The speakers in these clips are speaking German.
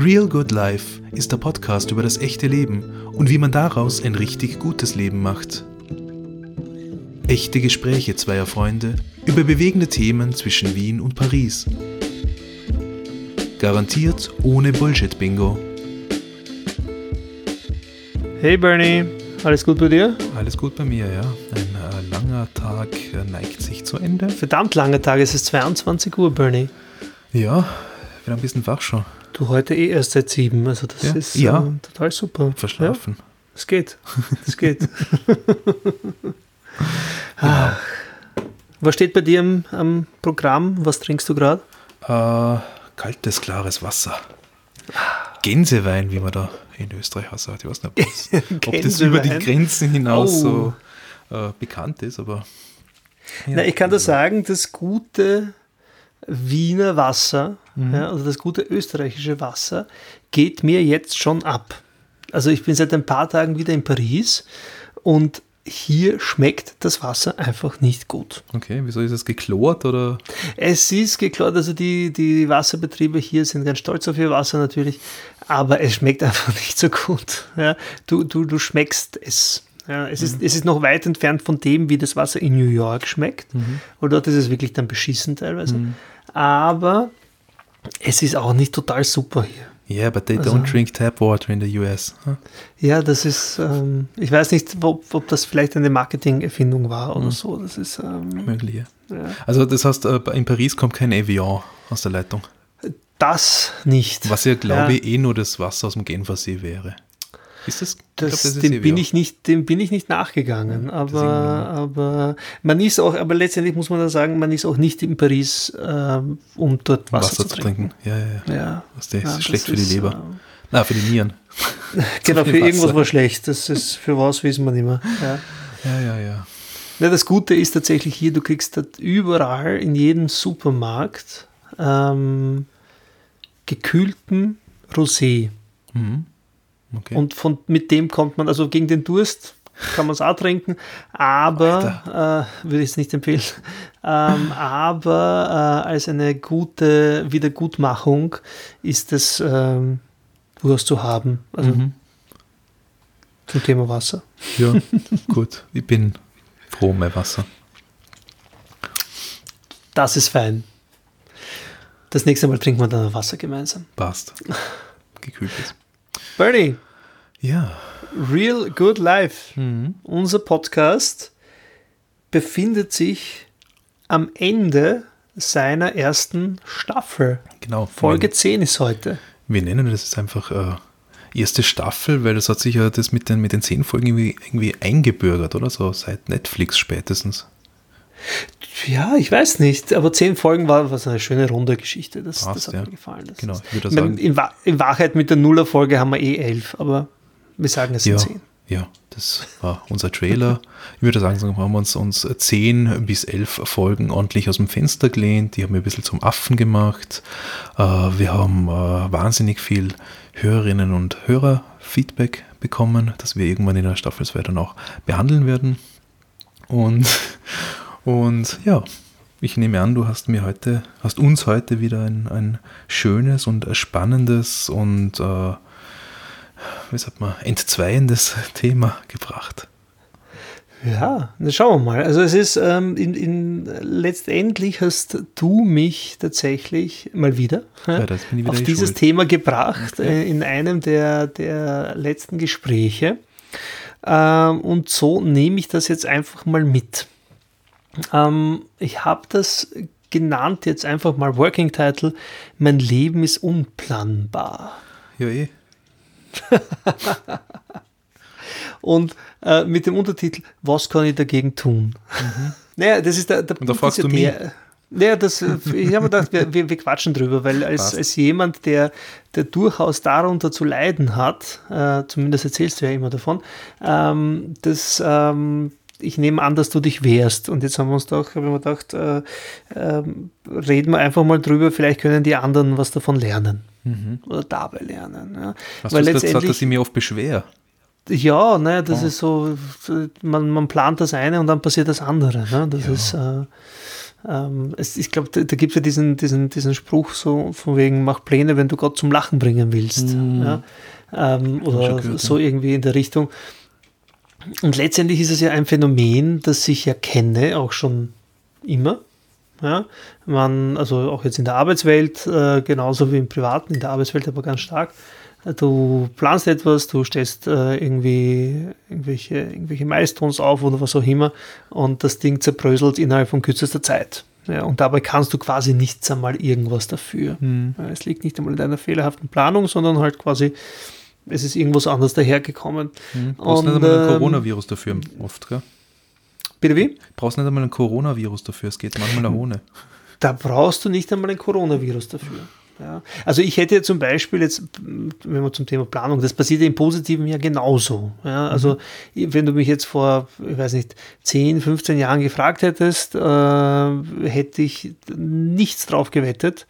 Real Good Life ist der Podcast über das echte Leben und wie man daraus ein richtig gutes Leben macht. Echte Gespräche zweier Freunde über bewegende Themen zwischen Wien und Paris. Garantiert ohne Bullshit-Bingo. Hey Bernie, alles gut bei dir? Alles gut bei mir, ja. Ein äh, langer Tag äh, neigt sich zu Ende. Verdammt langer Tag, es ist 22 Uhr, Bernie. Ja, wieder ein bisschen wach schon. Du heute eh erst seit sieben, also das Ja. ist Ja. Äh, total super. Verschlafen. Es geht, es geht. Ach. Was steht bei dir am, am Programm? Was trinkst du gerade? Äh, kaltes, klares Wasser. Gänsewein, wie man da in Österreich auch sagt. Ich weiß nicht, ob das, ob das über die? Grenzen hinaus Oh. so äh, bekannt ist, aber. Ja. Na, ich kann dir sagen, das gute Wiener Wasser, Mhm. ja, also das gute österreichische Wasser, geht mir jetzt schon ab. Also ich bin seit ein paar Tagen wieder in Paris und hier schmeckt das Wasser einfach nicht gut. Okay, wieso ist es geklort oder? Es ist geklart, also die, die Wasserbetriebe hier sind ganz stolz auf ihr Wasser natürlich, aber es schmeckt einfach nicht so gut. Ja, du, du, du schmeckst es. Ja, es, ist, es ist noch weit entfernt von dem, wie das Wasser in New York schmeckt. Und dort ist es wirklich dann beschissen teilweise. Aber es ist auch nicht total super hier. Yeah, but they Also- don't drink tap water in the US. huh? Ja, das ist, ähm, ich weiß nicht, ob, ob das vielleicht eine Marketing-Erfindung war oder so. Das ist, ähm, Möglich, ja. ja. Also, das heißt, äh, in Paris kommt kein Evian aus der Leitung. das nicht. Was ja, glaube Ja. ich, eh nur das Wasser aus dem Genfersee wäre. Ist das? Das, glaub, ist dem, bin ich nicht, dem bin ich nicht nachgegangen. Aber, aber man ist auch, aber letztendlich muss man da sagen, man ist auch nicht in Paris, ähm, um dort Wasser, Wasser, zu trinken. Ja, ja, ja. Ja. Das ist Ja, schlecht das für die ist, Leber. ähm, Na, für die Nieren. genau, für irgendwas war schlecht. Das ist für was wissen wir nicht mehr. Ja. Ja, ja, ja. Ja, das Gute ist tatsächlich hier, du kriegst dort überall in jedem Supermarkt ähm, gekühlten Rosé. Mhm. Okay. Und von, mit dem kommt man, also gegen den Durst kann man es auch trinken, aber äh, würde ich es nicht empfehlen. Ähm, aber äh, als eine gute Wiedergutmachung ist es ähm, durchaus zu haben. Also Mhm. zum Thema Wasser. Ja, gut. Ich bin froh um mein Wasser. Das ist fein. Das nächste Mal trinken wir dann Wasser gemeinsam. Passt. Gekühltes. Bernie, Ja. Real Good Life. Mhm. Unser Podcast befindet sich am Ende seiner ersten Staffel. Genau. Folge 10 ist heute. Wir nennen das jetzt einfach äh, erste Staffel, weil das hat sich ja das mit den, mit den zehn Folgen irgendwie, irgendwie eingebürgert, oder? So seit Netflix spätestens. Ja, ich weiß nicht, aber 10 Folgen war was eine schöne runde Geschichte. Das, Passt, das hat ja. mir gefallen. Das Genau, ich würde sagen- in, Wa- in Wahrheit mit der Nuller-Folge haben wir eh 11, aber wir sagen es Ja, sind 10. ja, das war unser Trailer. Ich würde sagen, so haben wir uns, uns zehn bis elf Folgen ordentlich aus dem Fenster gelehnt. Die haben wir ein bisschen zum Affen gemacht. Äh, wir haben äh, wahnsinnig viel Hörerinnen und Hörer-Feedback bekommen, das wir irgendwann in der Staffel 2 dann auch behandeln werden. Und, und ja, ich nehme an, du hast mir heute, hast uns heute wieder ein, ein schönes und spannendes und äh, wie sagt man, entzweiendes Thema gebracht. Ja, dann schauen wir mal. Also es ist ähm, in, in, letztendlich hast du mich tatsächlich mal wieder, Ja, wieder auf dieses schuld. Thema gebracht äh, in einem der, der letzten Gespräche. Ähm, und so nehme ich das jetzt einfach mal mit. Ähm, ich habe das genannt jetzt einfach mal Working Title. Mein Leben ist unplanbar. Ja, eh. Und äh, mit dem Untertitel Was kann ich dagegen tun? Naja, das ist der, der Mhm. Und da fragst du der- Naja, das, ich habe mir gedacht, wir, wir, quatschen drüber, weil als, als jemand, der, der durchaus darunter zu leiden hat, äh, zumindest erzählst du ja immer davon, ähm, dass ähm, ich nehme an, dass du dich wehrst. Und jetzt haben wir uns doch, habe ich mir gedacht, äh, ähm, reden wir einfach mal drüber, vielleicht können die anderen was davon lernen. Oder dabei lernen. Ja. Mhm. Hast Weil du das gesagt, letztendlich- dass ich mich oft beschwer? Ja, ne, das Oh. ist so, man, man plant das eine und dann passiert das andere. Ne? Das ist, äh, ähm, es, ich glaube, da, da gibt es ja diesen, diesen, diesen Spruch so von wegen, mach Pläne, wenn du Gott zum Lachen bringen willst. Mhm. Ja? Ähm, oder gehört, so irgendwie in der Richtung. Und letztendlich ist es ja ein Phänomen, das ich ja kenne, auch schon immer. Ja, man, also auch jetzt in der Arbeitswelt, äh, genauso wie im Privaten, in der Arbeitswelt aber ganz stark. Du planst etwas, du stellst äh, irgendwie irgendwelche, irgendwelche Milestones auf oder was auch immer und das Ding zerbröselt innerhalb von kürzester Zeit. Ja, und dabei kannst du quasi nichts einmal irgendwas dafür. Ja, Es liegt nicht einmal in deiner fehlerhaften Planung, sondern halt quasi, es ist irgendwas anderes dahergekommen. Mhm. Brauchst nicht Und, einmal ein ähm, Coronavirus dafür oft, gell? Bitte wie? Brauchst nicht einmal ein Coronavirus dafür, es geht manchmal auch ohne. Da brauchst du nicht einmal ein Coronavirus dafür. Ja. Also ich hätte zum Beispiel jetzt, wenn wir zum Thema Planung, das passiert ja im Positiven ja genauso. Ja. Also wenn du mich jetzt vor, ich weiß nicht, 10, 15 Jahren gefragt hättest, äh, hätte ich nichts drauf gewettet,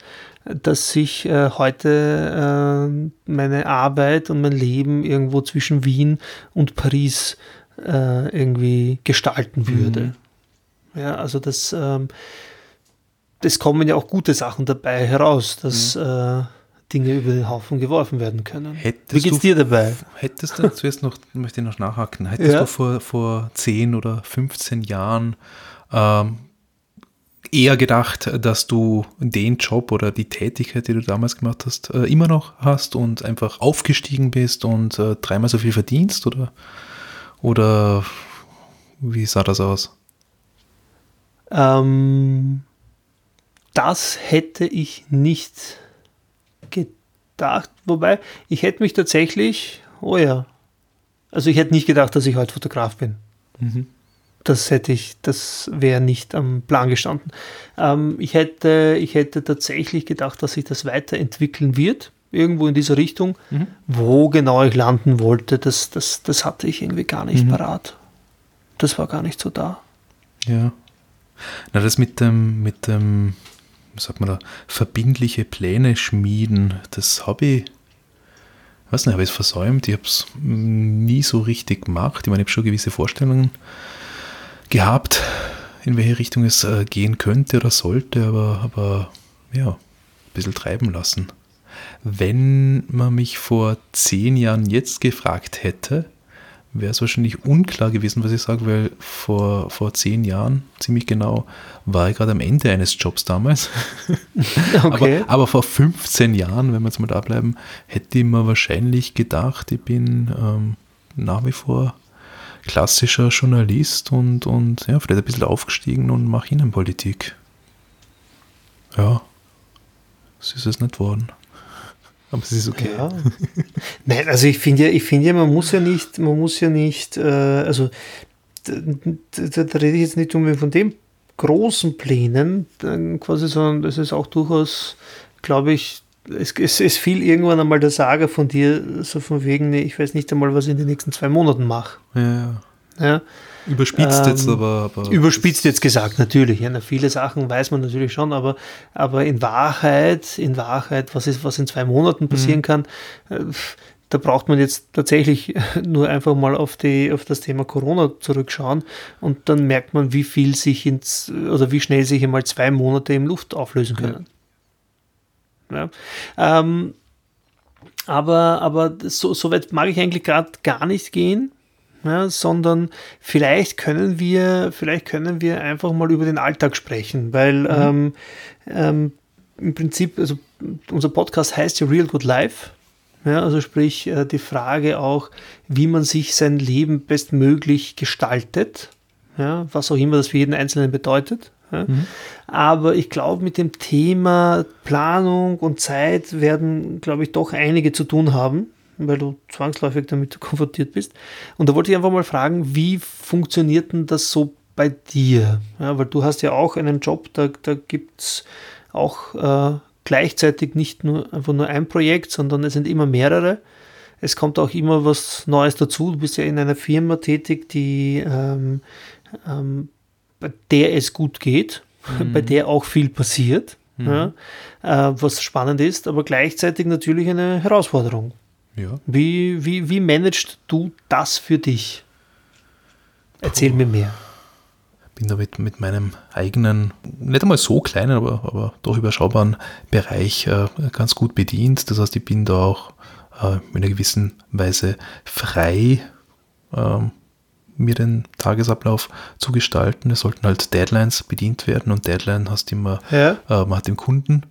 dass ich äh, heute äh, meine Arbeit und mein Leben irgendwo zwischen Wien und Paris äh, irgendwie gestalten würde. Ja, also das, ähm, es kommen ja auch gute Sachen dabei heraus, dass äh, Dinge über den Haufen geworfen werden können. Hättest Wie geht's dir dabei? Hättest du, zuerst noch, möchte ich noch nachhaken, hättest Ja. du vor, vor 10 oder 15 Jahren ähm, eher gedacht, dass du den Job oder die Tätigkeit, die du damals gemacht hast, äh, immer noch hast und einfach aufgestiegen bist und äh, dreimal so viel verdienst? Oder, oder wie sah das aus? Ähm, das hätte ich nicht gedacht. Wobei, ich hätte mich tatsächlich, oh ja, also ich hätte nicht gedacht, dass ich heute Fotograf bin. Das hätte ich, das wäre nicht am Plan gestanden. Ähm, ich, hätte, ich hätte tatsächlich gedacht, dass sich das weiterentwickeln wird, irgendwo in dieser Richtung. Wo genau ich landen wollte, das, das, das hatte ich irgendwie gar nicht Mhm. parat. Das war gar nicht so da. Ja. Na, das mit dem, mit dem, was sagt man da, verbindliche Pläne schmieden, das habe ich, weiß nicht, habe ich es versäumt. Ich habe es nie so richtig gemacht. Ich meine, ich habe schon gewisse Vorstellungen gehabt, in welche Richtung es äh, gehen könnte oder sollte, aber, aber ja, ein bisschen treiben lassen. Wenn man mich vor zehn Jahren jetzt gefragt hätte, wäre es wahrscheinlich unklar gewesen, was ich sage, weil vor, vor zehn Jahren, ziemlich genau, war ich gerade am Ende eines Jobs damals. Okay. Aber, aber vor 15 Jahren, wenn wir jetzt mal da bleiben, hätte ich mir wahrscheinlich gedacht, ich bin ähm, nach wie vor klassischer Journalist und, und ja, vielleicht ein bisschen aufgestiegen und mache Innenpolitik. Ja, das ist es nicht worden. Aber es ist okay. Ja. Nein, also ich finde ja, ich ja, man muss ja nicht, man muss ja nicht, äh, also da, da, da rede ich jetzt nicht unbedingt von den großen Plänen, quasi, sondern das ist auch durchaus, glaube ich, es, es, es fiel irgendwann einmal der Sage von dir, so von wegen, nee, ich weiß nicht einmal, was ich in den nächsten zwei Monaten mache. Ja, ja. Überspitzt Ähm, jetzt, aber, aber. Überspitzt jetzt gesagt, natürlich. Ja, na, viele Sachen weiß man natürlich schon, aber, aber in Wahrheit, in Wahrheit, was ist, was in zwei Monaten passieren kann, äh, da braucht man jetzt tatsächlich nur einfach mal auf, die, auf das Thema Corona zurückschauen und dann merkt man, wie viel sich ins, oder wie schnell sich einmal zwei Monate im Luft auflösen können. Ja. Ähm, aber aber so, so weit mag ich eigentlich gerade gar nicht gehen, ja, sondern vielleicht können wir, vielleicht können wir einfach mal über den Alltag sprechen, weil ähm, ähm, im Prinzip, also unser Podcast heißt ja Real Good Life. Ja, also sprich äh, die Frage auch, wie man sich sein Leben bestmöglich gestaltet, ja, was auch immer das für jeden Einzelnen bedeutet. Ja. Aber ich glaube, mit dem Thema Planung und Zeit werden, glaube ich, doch einige zu tun haben, weil du zwangsläufig damit konfrontiert bist. Und da wollte ich einfach mal fragen, wie funktioniert denn das so bei dir? Ja, weil du hast ja auch einen Job, da, da gibt es auch äh, gleichzeitig nicht nur einfach nur ein Projekt, sondern es sind immer mehrere. Es kommt auch immer was Neues dazu. Du bist ja in einer Firma tätig, die ähm, ähm, bei der es gut geht, bei der auch viel passiert, ja, äh, was spannend ist, aber gleichzeitig natürlich eine Herausforderung. ja. Wie, wie, wie managst du das für dich? Erzähl mir mehr. bin da mit, mit meinem eigenen, nicht einmal so kleinen, aber, aber doch überschaubaren Bereich äh, ganz gut bedient. Das heißt, ich bin da auch äh, in einer gewissen Weise frei, ähm, mir den Tagesablauf zu gestalten. Es sollten halt Deadlines bedient werden und Deadline hast immer, ja. äh, man hat dem Kunden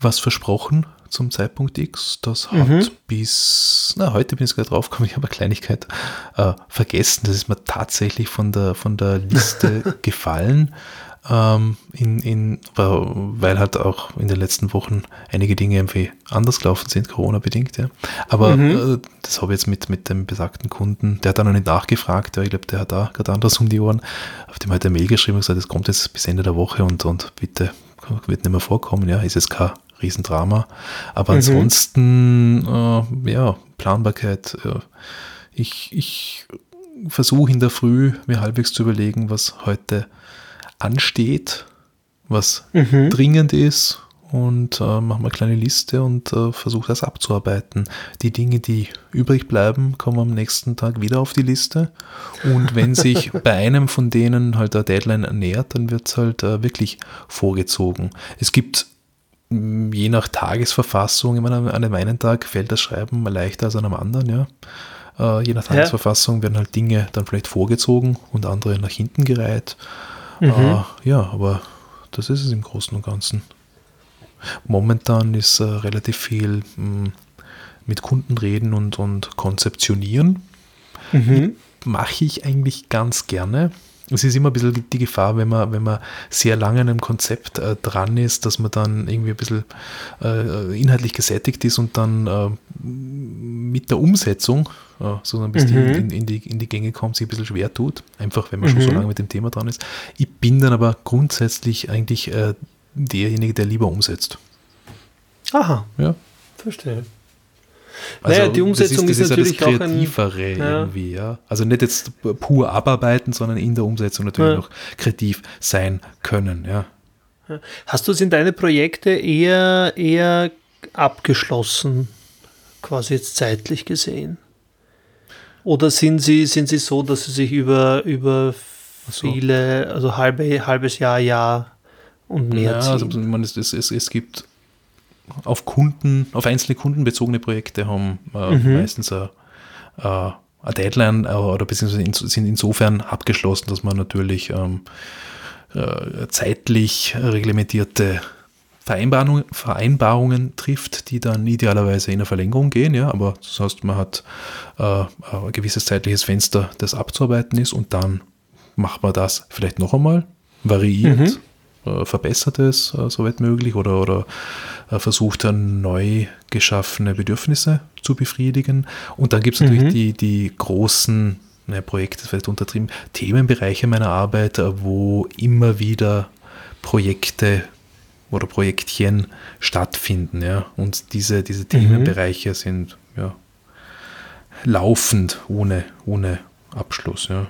was versprochen zum Zeitpunkt X. Das hat mhm. bis, na, heute bin ich gerade draufgekommen, ich habe eine Kleinigkeit äh, vergessen. Das ist mir tatsächlich von der, von der Liste gefallen. Ähm, in, in, weil halt auch in den letzten Wochen einige Dinge irgendwie anders gelaufen sind, Corona-bedingt, ja. Aber mhm. äh, das habe ich jetzt mit, mit dem besagten Kunden, der hat dann noch nicht nachgefragt, ja, ich glaube, der hat da gerade anders um die Ohren, auf dem hat er Mail geschrieben und gesagt, es kommt jetzt bis Ende der Woche und, und bitte wird nicht mehr vorkommen, ja, ist es kein Riesendrama. Aber mhm. ansonsten, äh, ja, Planbarkeit. Äh, ich, ich versuche in der Früh mir halbwegs zu überlegen, was heute ansteht, was mhm. dringend ist und äh, mache mal eine kleine Liste und äh, versuche das abzuarbeiten. Die Dinge, die übrig bleiben, kommen am nächsten Tag wieder auf die Liste. Und wenn sich bei einem von denen halt der Deadline ernährt, dann wird es halt äh, wirklich vorgezogen. Es gibt je nach Tagesverfassung, ich meine, an dem einen Tag fällt das Schreiben leichter als an einem anderen, ja. Äh, je nach Tagesverfassung werden halt Dinge dann vielleicht vorgezogen und andere nach hinten gereiht. Mhm. Äh, ja, aber das ist es im Großen und Ganzen. Momentan ist äh, relativ viel mh, hm, mit Kunden reden und, und konzeptionieren. Mhm. Mache ich eigentlich ganz gerne es ist immer ein bisschen die Gefahr, wenn man, wenn man sehr lange an einem Konzept äh, dran ist, dass man dann irgendwie ein bisschen äh, inhaltlich gesättigt ist und dann äh, mit der Umsetzung, äh, so bis mhm. die in, in, die, in die Gänge kommt, sich ein bisschen schwer tut. Einfach, wenn man mhm. schon so mhm. lange mit dem Thema dran ist. Ich bin dann aber grundsätzlich eigentlich äh, derjenige, der lieber umsetzt. Aha. Ja. Verstehe. Also naja, die Umsetzung das ist, das ist, natürlich ja das Kreativere ein, ja. irgendwie, ja. Also nicht jetzt pur abarbeiten, sondern in der Umsetzung natürlich ja. noch kreativ sein können, ja. Hast du es in deine Projekte eher, eher abgeschlossen, quasi jetzt zeitlich gesehen? Oder sind sie, sind sie so, dass sie sich über, über so. viele, also halbe, halbes Jahr, Jahr und mehr ja, ziehen? Also, man, es, es, es gibt auf Kunden, auf einzelne kundenbezogene Projekte haben äh, mhm. meistens eine, äh, eine Deadline äh, oder beziehungsweise sind insofern abgeschlossen, dass man natürlich ähm, äh, zeitlich reglementierte Vereinbarungen, Vereinbarungen trifft, die dann idealerweise in eine Verlängerung gehen, ja, aber das heißt, man hat äh, ein gewisses zeitliches Fenster, das abzuarbeiten ist und dann macht man das vielleicht noch einmal, variiert, mhm. Äh, verbessert es, äh, soweit möglich, oder, oder äh, versucht dann neu geschaffene Bedürfnisse zu befriedigen. Und dann gibt es natürlich mhm. die, die großen ne, Projekte, vielleicht untertrieben, Themenbereiche meiner Arbeit, wo immer wieder Projekte oder Projektchen stattfinden. Ja? Und diese, diese mhm. Themenbereiche sind ja, laufend ohne, ohne Abschluss. Ja?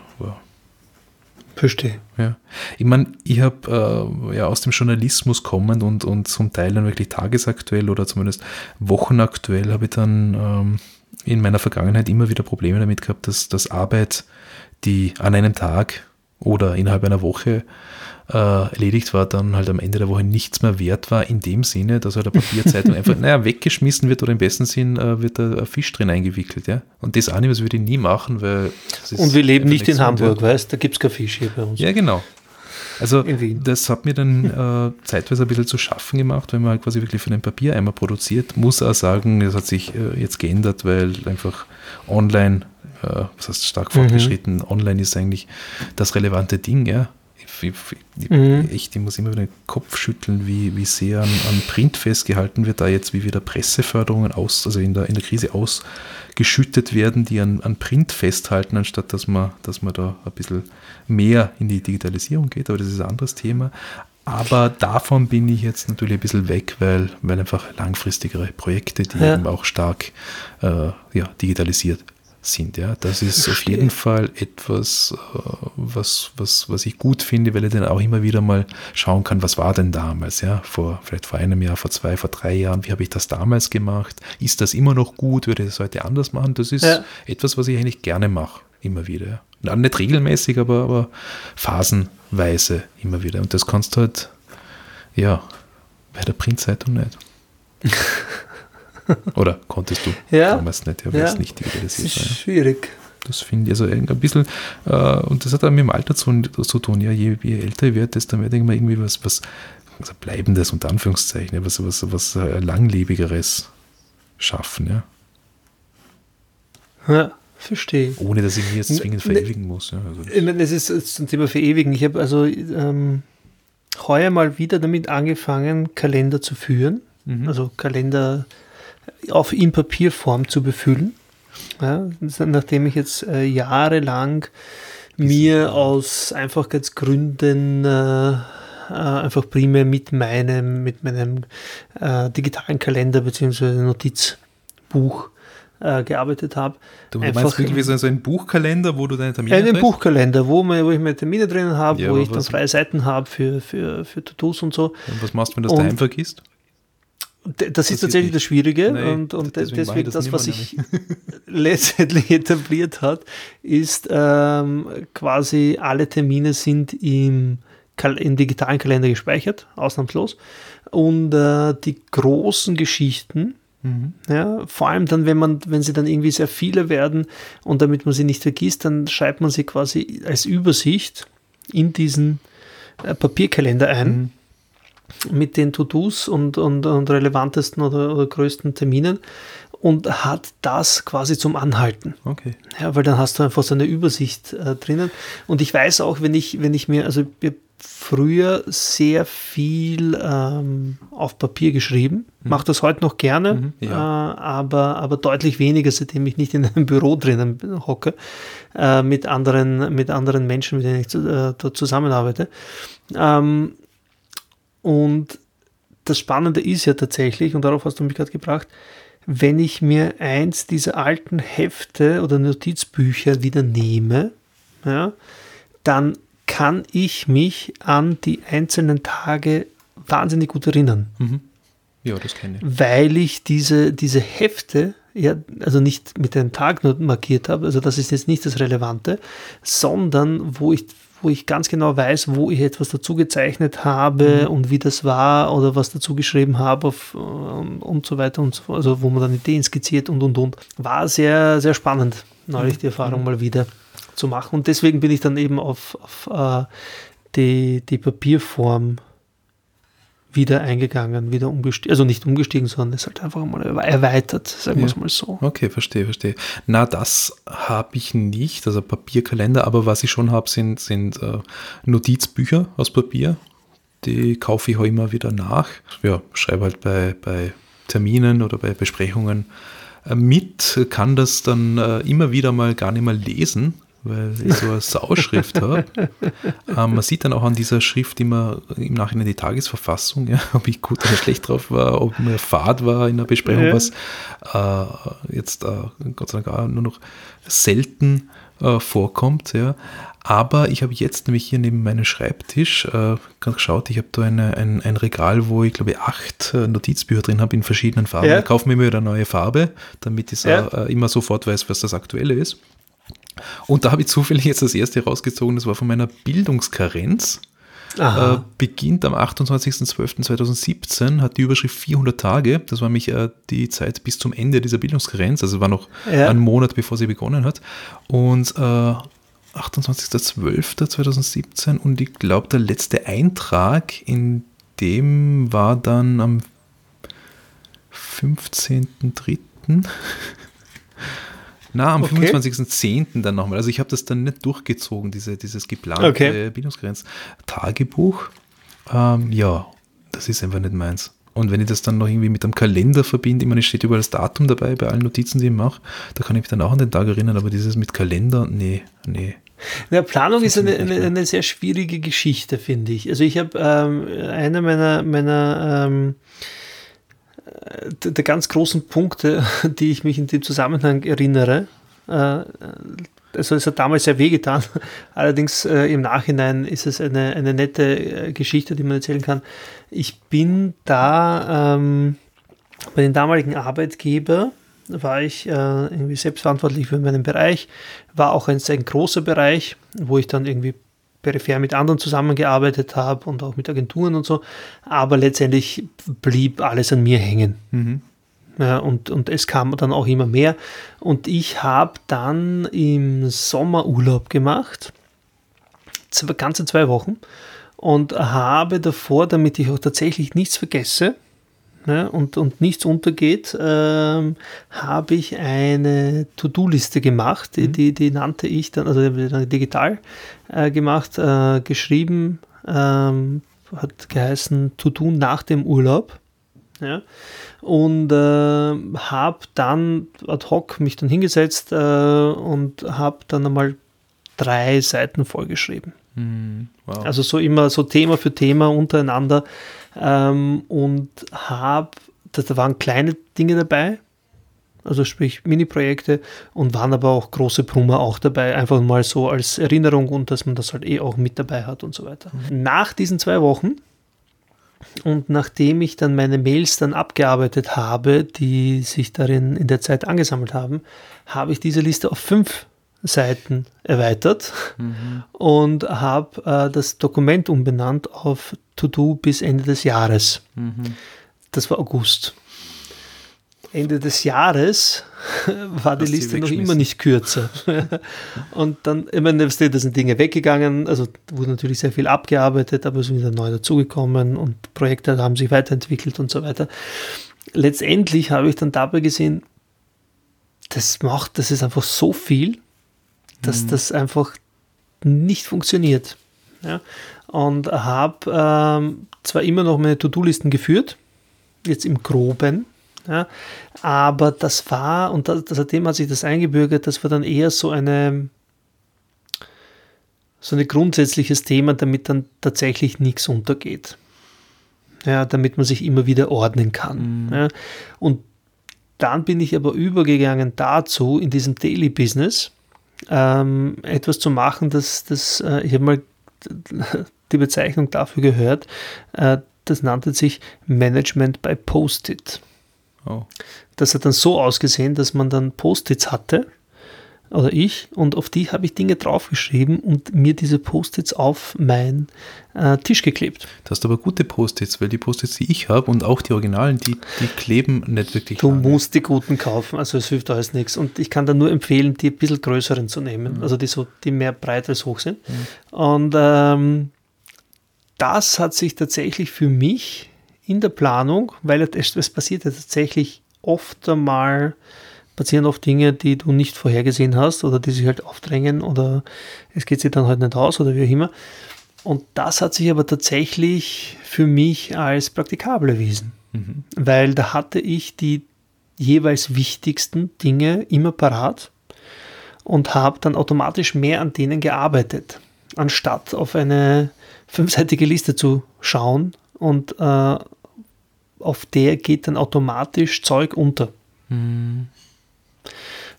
Verstehe. Ja. Ich meine, ich habe äh, ja aus dem Journalismus kommend und, und zum Teil dann wirklich tagesaktuell oder zumindest wochenaktuell habe ich dann ähm, in meiner Vergangenheit immer wieder Probleme damit gehabt, dass, dass Arbeit, die an einem Tag oder innerhalb einer Woche äh, erledigt war, dann halt am Ende der Woche nichts mehr wert war, in dem Sinne, dass halt eine Papierzeitung einfach, naja, weggeschmissen wird oder im besten Sinn äh, wird da ein Fisch drin eingewickelt, ja. Und das auch nicht, das würde ich nie machen, weil. Und wir leben nicht in Hamburg, weißt da gibt es kein Fisch hier bei uns. Ja, genau. Also das hat mir dann äh, zeitweise ein bisschen zu schaffen gemacht, wenn man halt quasi wirklich für den Papiereimer produziert. Muss auch sagen, das hat sich äh, jetzt geändert, weil einfach online, äh, was heißt stark fortgeschritten, mhm. online ist eigentlich das relevante Ding, ja ich, ich, mhm. echt, ich muss immer wieder den Kopf schütteln, wie, wie sehr an, an Print festgehalten wird, da jetzt wie wieder Presseförderungen aus, also in der, in der Krise ausgeschüttet werden, die an, an Print festhalten, anstatt dass man, dass man da ein bisschen mehr in die Digitalisierung geht. Aber das ist ein anderes Thema. Aber davon bin ich jetzt natürlich ein bisschen weg, weil, weil einfach langfristigere Projekte, die ja. eben auch stark äh, ja, digitalisiert sind. Ja. Das ist auf jeden Fall etwas, äh, was, was, was ich gut finde, weil ich dann auch immer wieder mal schauen kann, was war denn damals, ja, vor, vielleicht vor einem Jahr, vor zwei, vor drei Jahren, wie habe ich das damals gemacht? Ist das immer noch gut? Würde ich das heute anders machen? Das ist ja. etwas, was ich eigentlich gerne mache, immer wieder. Na, nicht regelmäßig, aber, aber phasenweise immer wieder. Und das kannst du halt, ja, bei der Printzeitung nicht. Oder konntest du ja, damals nicht, ja, weil ja. es nicht digitalisiert Das ist. Ja. schwierig. Das finde ich also ein bisschen, äh, und das hat auch mit dem Alter zu, zu tun, ja, je, je älter ich werde, desto mehr denke ich mir irgendwie was, was also Bleibendes unter Anführungszeichen, ja, was, was, was äh, Langlebigeres schaffen, ja. Ja, verstehe. Ohne dass ich mich jetzt zwingend Ne- verewigen muss. Ja. Also Ich meine, das ist zum Thema Verewigen. Ich habe also ähm, heuer mal wieder damit angefangen, Kalender zu führen. Mhm. Also Kalender auf in Papierform zu befüllen. Ja, nachdem ich jetzt äh, jahrelang mir aus Einfachheitsgründen äh, äh, einfach primär mit meinem, mit meinem äh, digitalen Kalender bzw. Notizbuch äh, gearbeitet habe. Du einfach- meinst wirklich so ein Buchkalender, wo du deine Termine Einen trägst? Buchkalender, wo, man, wo ich meine Termine drinnen habe, Ja, wo ich dann freie Seiten habe für, für, für To-Dos und so. Und was machst du, wenn du das Und- daheim vergisst? Das ist Passiert tatsächlich das Schwierige Nee, und, und deswegen deswegen, das das, was sich letztendlich etabliert hat, ist ähm, quasi alle Termine sind im, im digitalen Kalender gespeichert, ausnahmslos. Und äh, die großen Geschichten, Mhm. ja, vor allem dann, wenn man, wenn sie dann irgendwie sehr viele werden und damit man sie nicht vergisst, dann schreibt man sie quasi als Übersicht in diesen äh, Papierkalender ein mit den To-Dos und, und, und relevantesten oder, oder größten Terminen und hat das quasi zum Anhalten. Okay. Ja, weil dann hast du einfach so eine Übersicht äh, drinnen. Und ich weiß auch, wenn ich, wenn ich mir, also ich früher sehr viel ähm, auf Papier geschrieben, mache das heute noch gerne, Mhm, äh, ja. aber, aber deutlich weniger, seitdem ich nicht in einem Büro drinnen hocke, äh, mit, anderen, mit anderen Menschen, mit denen ich zu, äh, dort zusammenarbeite. Ähm, und das Spannende ist ja tatsächlich, und darauf hast du mich gerade gebracht, wenn ich mir eins dieser alten Hefte oder Notizbücher wieder nehme, ja, dann kann ich mich an die einzelnen Tage wahnsinnig gut erinnern, Mhm. Ja, das kenne ich. weil ich diese, diese Hefte, ja, also nicht mit dem Tag nur markiert habe, also das ist jetzt nicht das Relevante, sondern wo ich, wo ich ganz genau weiß, wo ich etwas dazu gezeichnet habe und wie das war oder was dazu geschrieben habe auf, ähm, und so weiter und so fort, also wo man dann Ideen skizziert und und und. War sehr, sehr spannend, neulich die Erfahrung mal wieder zu machen. Und deswegen bin ich dann eben auf, auf äh, die, die Papierform wieder eingegangen, wieder umgestiegen, also nicht umgestiegen, sondern es halt einfach mal erweitert, sagen wir es mal so. Okay, verstehe, verstehe. Na, das habe ich nicht, also Papierkalender, aber was ich schon habe, sind, sind äh, Notizbücher aus Papier. Die kaufe ich auch immer wieder nach. Ja, schreibe halt bei, bei Terminen oder bei Besprechungen äh, mit, kann das dann äh, immer wieder mal gar nicht mehr lesen, weil ich so eine Sauschrift habe. Ähm, man sieht dann auch an dieser Schrift immer im Nachhinein die Tagesverfassung, ja, ob ich gut oder schlecht drauf war, ob mir Fahrt war in der Besprechung, Ja. was äh, jetzt äh, Gott sei Dank nur noch selten äh, vorkommt. Ja. Aber ich habe jetzt nämlich hier neben meinem Schreibtisch äh, geschaut, ich habe da eine, ein, ein Regal, wo ich glaube acht äh, Notizbücher drin habe in verschiedenen Farben. Ja. Ich kaufe mir immer wieder eine neue Farbe, damit ich Ja. äh, immer sofort weiß, was das aktuelle ist. Und da habe ich zufällig jetzt das erste rausgezogen, das war von meiner Bildungskarenz. Äh, beginnt am 28.12.2017, hat die Überschrift 400 Tage. Das war nämlich äh, die Zeit bis zum Ende dieser Bildungskarenz, also war noch Ja. ein Monat, bevor sie begonnen hat. Und äh, 28.12.2017 und ich glaube, der letzte Eintrag in dem war dann am 15.03. Na, am Okay. 25.10. dann nochmal. Also ich habe das dann nicht durchgezogen, diese, dieses geplante Okay. Bildungsgrenz-Tagebuch. Ähm, ja, das ist einfach nicht meins. Und wenn ich das dann noch irgendwie mit einem Kalender verbinde, ich meine, es steht überall das Datum dabei bei allen Notizen, die ich mache, da kann ich mich dann auch an den Tag erinnern, aber dieses mit Kalender, nee, nee. Ja, Planung ist eine, eine, eine sehr schwierige Geschichte, finde ich. Also ich habe ähm, einer meiner, meiner ähm, äh, der ganz großen Punkte, die ich mich in dem Zusammenhang erinnere, äh, also es hat damals sehr wehgetan, allerdings äh, im Nachhinein ist es eine, eine nette äh, Geschichte, die man erzählen kann. Ich bin da ähm, bei den damaligen Arbeitgeber war ich äh, irgendwie selbstverantwortlich für meinen Bereich. War auch ein sehr großer Bereich, wo ich dann irgendwie peripher mit anderen zusammengearbeitet habe und auch mit Agenturen und so. Aber letztendlich blieb alles an mir hängen. Mhm. Ja, und, und es kam dann auch immer mehr. Und ich habe dann im Sommer Urlaub gemacht, zwei, ganze zwei Wochen, und habe davor, damit ich auch tatsächlich nichts vergesse, ja, und, und nichts untergeht, ähm, habe ich eine To-Do-Liste gemacht, die, mhm. die, die, nannte ich dann, also dann digital äh, gemacht, äh, geschrieben, ähm, hat geheißen To-Do nach dem Urlaub. Ja, und äh, habe dann ad hoc mich dann hingesetzt äh, und habe dann einmal drei Seiten vollgeschrieben. Mhm, wow. Also so immer so Thema für Thema untereinander ähm, und habe, da waren kleine Dinge dabei, also sprich Mini-Projekte und waren aber auch große Brummer auch dabei, einfach mal so als Erinnerung und dass man das halt eh auch mit dabei hat und so weiter. Mhm. Nach diesen zwei Wochen und nachdem ich dann meine Mails dann abgearbeitet habe, die sich darin in der Zeit angesammelt haben, habe ich diese Liste auf fünf Seiten erweitert mhm. und habe äh, das Dokument umbenannt auf To-Do bis Ende des Jahres. Mhm. Das war August. Ende des Jahres war die Liste noch immer nicht kürzer. und dann, ich meine, da sind Dinge weggegangen, also wurde natürlich sehr viel abgearbeitet, aber es ist wieder neu dazugekommen und Projekte haben sich weiterentwickelt und so weiter. Letztendlich habe ich dann dabei gesehen, das macht, das ist einfach so viel, dass mhm. das einfach nicht funktioniert. Ja? Und habe ähm, zwar immer noch meine To-Do-Listen geführt, jetzt im Groben, ja, aber das war, und das, seitdem hat sich das eingebürgert, das war dann eher so eine, so ein grundsätzliches Thema, damit dann tatsächlich nichts untergeht. Ja, damit man sich immer wieder ordnen kann. Mhm. Ja. Und dann bin ich aber übergegangen dazu, in diesem Daily Business ähm, etwas zu machen, das, das äh, ich habe mal die Bezeichnung dafür gehört, äh, das nannte sich Management by Post-it. Oh. Das hat dann so ausgesehen, dass man dann Post-its hatte, oder ich, und auf die habe ich Dinge draufgeschrieben und mir diese Post-its auf meinen äh, Tisch geklebt. Das hast aber gute Post-its, weil die Post-its, die ich habe und auch die Originalen, die, die kleben nicht wirklich. Du lange. musst die guten kaufen, also es hilft alles nichts. Und ich kann da nur empfehlen, die ein bisschen größeren zu nehmen, mhm. also die so, die mehr breit als hoch sind. Mhm. Und ähm, das hat sich tatsächlich für mich in der Planung, weil es, es passiert ja tatsächlich oft einmal, passieren oft Dinge, die du nicht vorhergesehen hast oder die sich halt aufdrängen oder es geht sich dann halt nicht aus oder wie auch immer. Und das hat sich aber tatsächlich für mich als praktikabel erwiesen, mhm. weil da hatte ich die jeweils wichtigsten Dinge immer parat und habe dann automatisch mehr an denen gearbeitet, anstatt auf eine fünfseitige Liste zu schauen und äh, auf der geht dann automatisch Zeug unter. Mhm.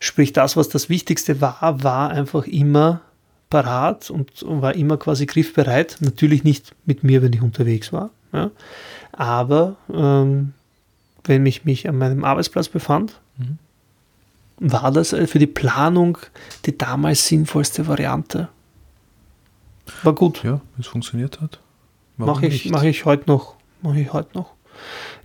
Sprich, das, was das Wichtigste war, war einfach immer parat und, war immer quasi griffbereit. Natürlich nicht mit mir, wenn ich unterwegs war. Ja. Aber ähm, wenn ich mich an meinem Arbeitsplatz befand, mhm. war das für die Planung die damals sinnvollste Variante. War gut. Ja, wenn es funktioniert hat. Mache ich, mach ich heute noch. Mache ich heute noch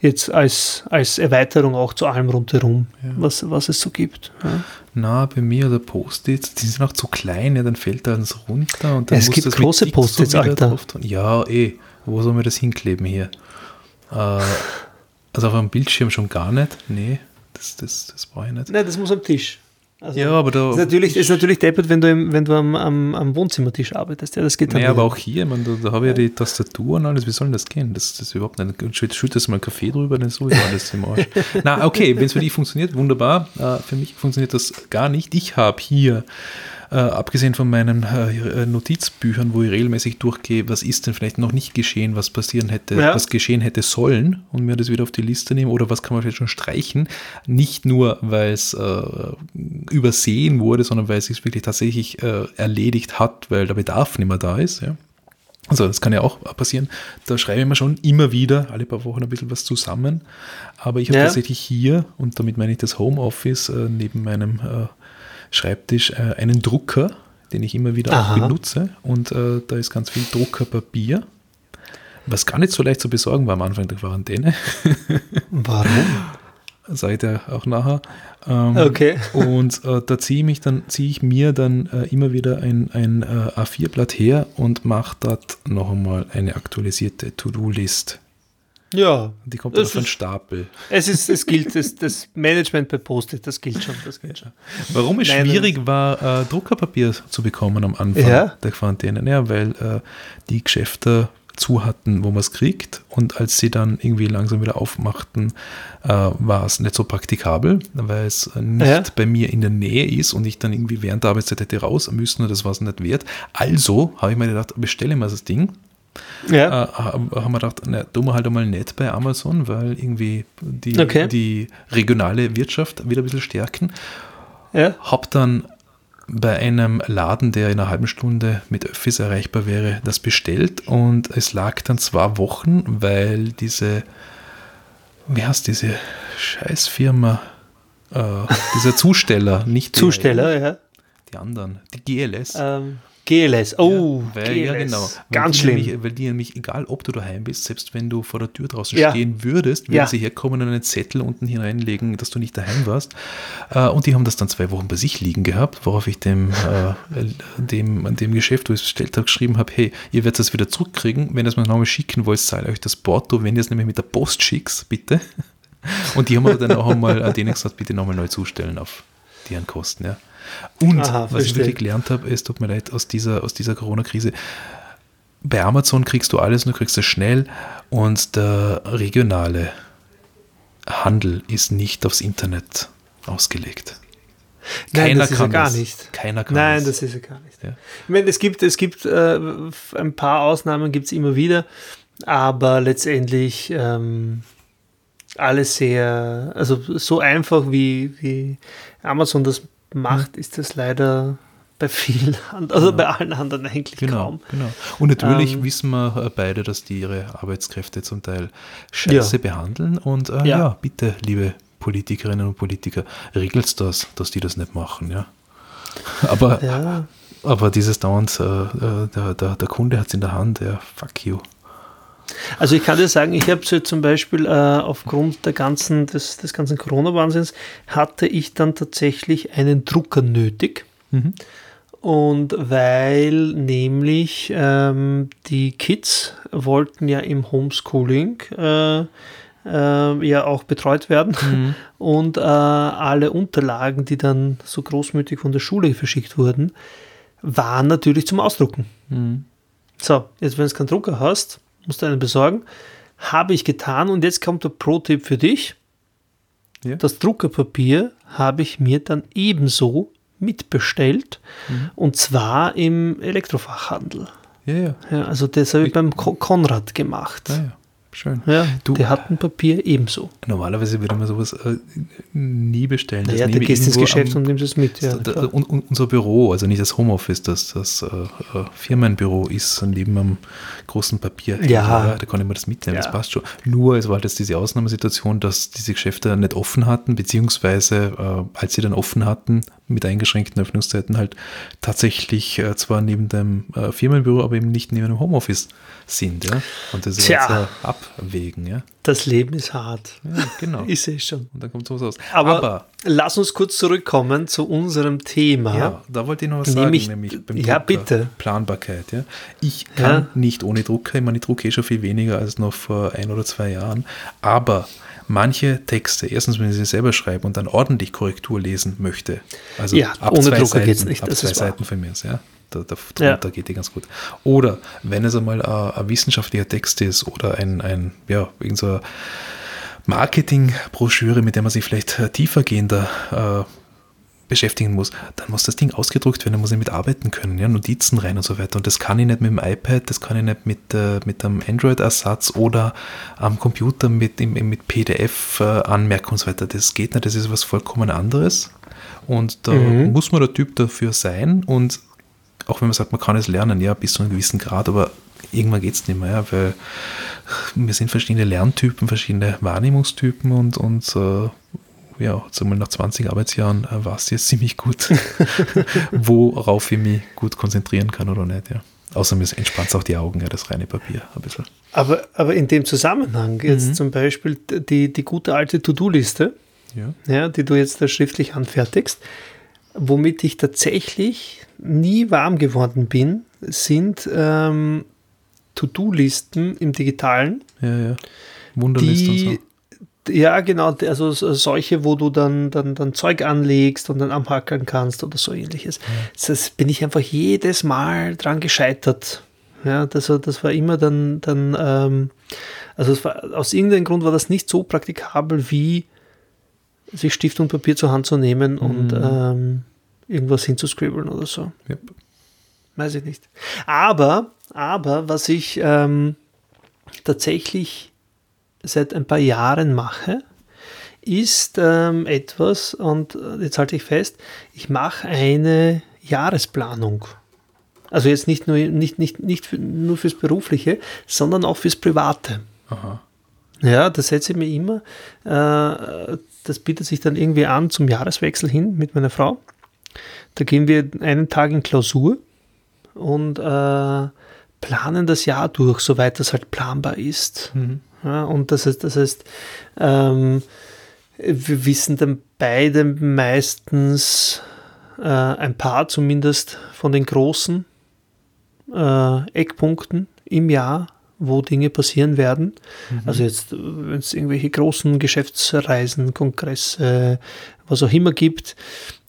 jetzt als, als Erweiterung auch zu allem rundherum, ja. was, was es so gibt. Ja. Na, bei mir oder Post-its, die sind auch zu klein, ja, dann fällt da eins runter. Und dann es gibt große Post-its, Alter. Ja, eh, wo soll man das hinkleben hier? Äh, also auf einem Bildschirm schon gar nicht. Nee, das, das, das brauche ich nicht. Nein, das muss am Tisch. Also ja, aber da. Ist natürlich, ist natürlich deppert, wenn du, im, wenn du am, am, am Wohnzimmertisch arbeitest. Ja, das geht dann. Nee, aber auch hier, man, da, da habe ich ja die Tastatur und alles. Wie soll denn das gehen? Das, das ist überhaupt nicht. Schüttest du mal einen Kaffee drüber, dann ist sowieso alles im Arsch. Na, okay, wenn es für dich funktioniert, wunderbar. Uh, für mich funktioniert das gar nicht. Ich habe hier äh, abgesehen von meinen äh, Notizbüchern, wo ich regelmäßig durchgehe, was ist denn vielleicht noch nicht geschehen, was passieren hätte, ja. was geschehen hätte sollen und mir das wieder auf die Liste nehmen oder was kann man vielleicht schon streichen. Nicht nur, weil es äh, übersehen wurde, sondern weil es sich wirklich tatsächlich äh, erledigt hat, weil der Bedarf nicht mehr da ist. Ja Also das kann ja auch passieren. Da schreibe ich mir schon immer wieder, alle paar Wochen ein bisschen was zusammen. Aber ich habe Ja. tatsächlich hier, und damit meine ich das Homeoffice, äh, neben meinem äh, Schreibtisch äh, einen Drucker, den ich immer wieder auch benutze. Und äh, da ist ganz viel Druckerpapier. Was gar nicht so leicht zu besorgen war am Anfang der Quarantäne, Warum? sage ich dir auch nachher. Ähm, Okay. Und äh, da ziehe ich, mich dann, ziehe ich mir dann äh, immer wieder ein, ein äh, A4-Blatt her und mache dort noch einmal eine aktualisierte To-Do-List. Ja, Die kommt auf ist- Stapel. es ist, es gilt, das, das Management bei Post-it, das gilt schon, das gilt schon. Warum es Nein, schwierig war, äh, Druckerpapier zu bekommen am Anfang Ja. der Quarantäne. Ja, weil äh, die Geschäfte zu hatten, wo man es kriegt. Und als sie dann irgendwie langsam wieder aufmachten, äh, war es nicht so praktikabel, weil es nicht Ja. bei mir in der Nähe ist und ich dann irgendwie während der Arbeitszeit hätte raus müssen und das war es nicht wert. Also habe ich mir gedacht, bestelle mal das Ding. Ja, Äh, haben wir gedacht, na, tun wir halt einmal nicht bei Amazon, weil irgendwie die, Okay. die regionale Wirtschaft wieder ein bisschen stärken. ja. Hab dann bei einem Laden, der in einer halben Stunde mit Öffis erreichbar wäre, das bestellt und es lag dann zwei Wochen, weil diese, wie heißt diese Scheißfirma, äh, dieser Zusteller, nicht Zusteller, ja. die anderen, die GLS. Ähm, GLS, oh, Weil, GLS. ja, genau. Ganz die schlimm. Nämlich, weil die nämlich, egal ob du daheim bist, selbst wenn du vor der Tür draußen Ja. stehen würdest, würden Ja. sie herkommen und einen Zettel unten hineinlegen, dass du nicht daheim warst. Äh, und die haben das dann zwei Wochen bei sich liegen gehabt, worauf ich dem, äh, dem, an dem Geschäft, wo ich es bestellt habe, geschrieben habe, hey, ihr werdet das wieder zurückkriegen. Wenn ihr es mir nochmal schicken wollt, zahle ich euch das Porto. Wenn ihr es nämlich mit der Post schickt, bitte. Und die haben aber dann auch einmal an denen gesagt, bitte nochmal neu zustellen auf deren Kosten. Ja. Und Aha, was ich wirklich gelernt habe, es tut mir leid, aus dieser, aus dieser Corona-Krise, bei Amazon kriegst du alles und du kriegst es schnell und der regionale Handel ist nicht aufs Internet ausgelegt. Nein, das ist ja kann gar das. nicht. Keiner kann Nein, das. das ist ja gar nicht. Ja. Ich meine, es gibt, es gibt äh, ein paar Ausnahmen gibt es immer wieder, aber letztendlich ähm, alles sehr, also so einfach wie, wie Amazon das macht, ist das leider bei vielen, also bei allen anderen eigentlich Genau, kaum. genau. Und natürlich Ähm, wissen wir äh, beide, dass die ihre Arbeitskräfte zum Teil scheiße Ja. behandeln. Und äh, Ja. ja. bitte, liebe Politikerinnen und Politiker, regelt das, dass die das nicht machen, ja. Aber, Ja, aber dieses dauernd, äh, äh, der, der, der Kunde hat es in der Hand, ja, fuck you. Also ich kann dir sagen, ich habe so zum Beispiel äh, aufgrund der ganzen, des, des ganzen Corona-Wahnsinns hatte ich dann tatsächlich einen Drucker nötig. Und weil nämlich ähm, die Kids wollten ja im Homeschooling äh, äh, ja auch betreut werden und äh, alle Unterlagen, die dann so großmütig von der Schule verschickt wurden, waren natürlich zum Ausdrucken. So, jetzt wenn du keinen Drucker hast, musst du einen besorgen. Habe ich getan und jetzt kommt der Pro-Tipp für dich. Ja. Das Druckerpapier habe ich mir dann ebenso mitbestellt und zwar im Elektrofachhandel. Ja, ja, Ja, also das habe ich beim Ko- Konrad gemacht. ja, ja. schön. Ja, Du- die hatten Papier ebenso. Normalerweise würde man sowas äh, nie bestellen. Das Ja, du gehst ins Geschäft am- und nimmst es mit. Ja, Da- und, und unser Büro, also nicht das Homeoffice, das, das äh, äh, Firmenbüro ist neben einem großen Papier. Ja. Da kann ich mir das mitnehmen, Ja. das passt schon. Nur es war halt jetzt diese Ausnahmesituation, dass diese Geschäfte nicht offen hatten, beziehungsweise äh, als sie dann offen hatten, mit eingeschränkten Öffnungszeiten halt tatsächlich äh, zwar neben dem äh, Firmenbüro, aber eben nicht neben dem Homeoffice sind. Ja? Und das ist jetzt Abwägen. Ja? Das Leben ist hart. ja, genau. Ich sehe schon. Und dann kommt sowas raus. Aber, lass uns kurz zurückkommen zu unserem Thema. Ja, da wollte ich noch was Nämlich- sagen, nämlich beim ja, Drucker. bitte. Planbarkeit. Ja. Ich kann Ja. nicht ohne Drucker, ich meine, ich drucke eh schon viel weniger als noch vor ein oder zwei Jahren, aber manche Texte, erstens, wenn ich sie selber schreibe und dann ordentlich Korrektur lesen möchte, also Ja, ohne zwei Drucker Seiten, geht's nicht, ab das zwei ist wahr. Seiten von mir, ja, da, da, Ja. geht die ganz gut. Oder wenn es einmal ein, ein wissenschaftlicher Text ist oder ein, ein ja, irgend so eine Marketingbroschüre, mit der man sich vielleicht äh, tiefergehender äh, beschäftigen muss, dann muss das Ding ausgedruckt werden, dann muss ich mit arbeiten können, ja, Notizen rein und so weiter. Und das kann ich nicht mit dem iPad, das kann ich nicht mit, äh, mit einem Android-Ersatz oder am Computer mit, im- mit PDF-Anmerkungen und so weiter. Das geht nicht, das ist was vollkommen anderes. Und da Mhm. muss man der Typ dafür sein und auch wenn man sagt, man kann es lernen, ja, bis zu einem gewissen Grad, aber irgendwann geht es nicht mehr, ja, weil wir sind verschiedene Lerntypen, verschiedene Wahrnehmungstypen und, und äh, ja, zumal nach 20 Arbeitsjahren äh, war es jetzt ziemlich gut, worauf ich mich gut konzentrieren kann oder nicht, ja. Außerdem entspannt es auch die Augen, ja, das reine Papier ein bisschen. Aber, aber in dem Zusammenhang, jetzt mhm. zum Beispiel die, die gute alte To-Do-Liste, ja. ja. die du jetzt da schriftlich anfertigst, womit ich tatsächlich nie warm geworden bin, sind ähm, To-Do-Listen im Digitalen. Ja, ja. Wunderliste die, und so. Ja, genau, also solche, wo du dann, dann, dann Zeug anlegst und dann amhackern kannst oder so ähnliches. Ja. Das bin ich einfach jedes Mal dran gescheitert. Ja, das, das war immer dann, dann ähm, also war, aus irgendeinem Grund war das nicht so praktikabel, wie sich Stift und Papier zur Hand zu nehmen mhm. und ähm, irgendwas hinzuscribbeln oder so. Yep. Weiß ich nicht. Aber, aber was ich ähm, tatsächlich seit ein paar Jahren mache, ist ähm, etwas, und äh, jetzt halte ich fest, ich mache eine Jahresplanung. Also jetzt nicht nur, nicht, nicht, nicht für, nur fürs Berufliche, sondern auch fürs Private. Aha. Ja, das setze ich mir immer. Äh, das bietet sich dann irgendwie an zum Jahreswechsel hin mit meiner Frau. Da gehen wir einen Tag in Klausur und äh, planen das Jahr durch, soweit das halt planbar ist. Mhm. Ja, und das heißt, das heißt ähm, wir wissen dann beide meistens äh, ein paar zumindest von den großen äh, Eckpunkten im Jahr, wo Dinge passieren werden. Mhm. Also jetzt, wenn es irgendwelche großen Geschäftsreisen, Kongresse, was auch immer gibt,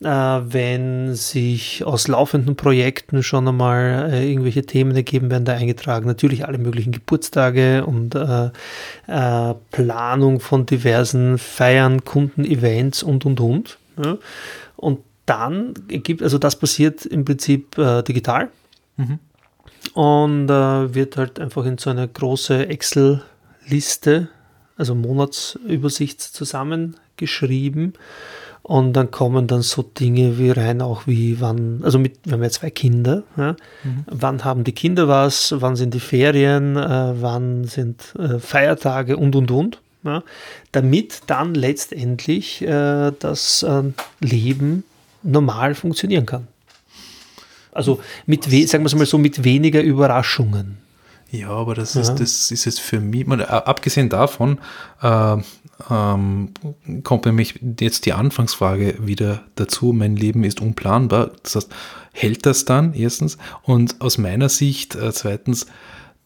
äh, wenn sich aus laufenden Projekten schon einmal äh, irgendwelche Themen ergeben, werden da eingetragen. Natürlich alle möglichen Geburtstage und äh, äh Planung von diversen Feiern, Kunden, Events und und und. Ja. Und dann gibt, also das passiert im Prinzip äh, digital. Mhm und äh, wird halt einfach in so eine große Excel-Liste, also Monatsübersicht zusammengeschrieben. Und dann kommen dann so Dinge wie rein, auch wie wann, also mit, wir haben ja zwei Kinder, ja, mhm. wann haben die Kinder was, wann sind die Ferien, äh, wann sind äh, Feiertage und und und. Ja, damit dann letztendlich äh, das äh, Leben normal funktionieren kann. Also mit, sagen wir es mal so, mit weniger Überraschungen. Ja, aber das, ja. Ist, das ist jetzt für mich, man, abgesehen davon, äh, ähm, kommt nämlich jetzt die Anfangsfrage wieder dazu, mein Leben ist unplanbar. Das heißt, hält das dann erstens? Und aus meiner Sicht äh, zweitens,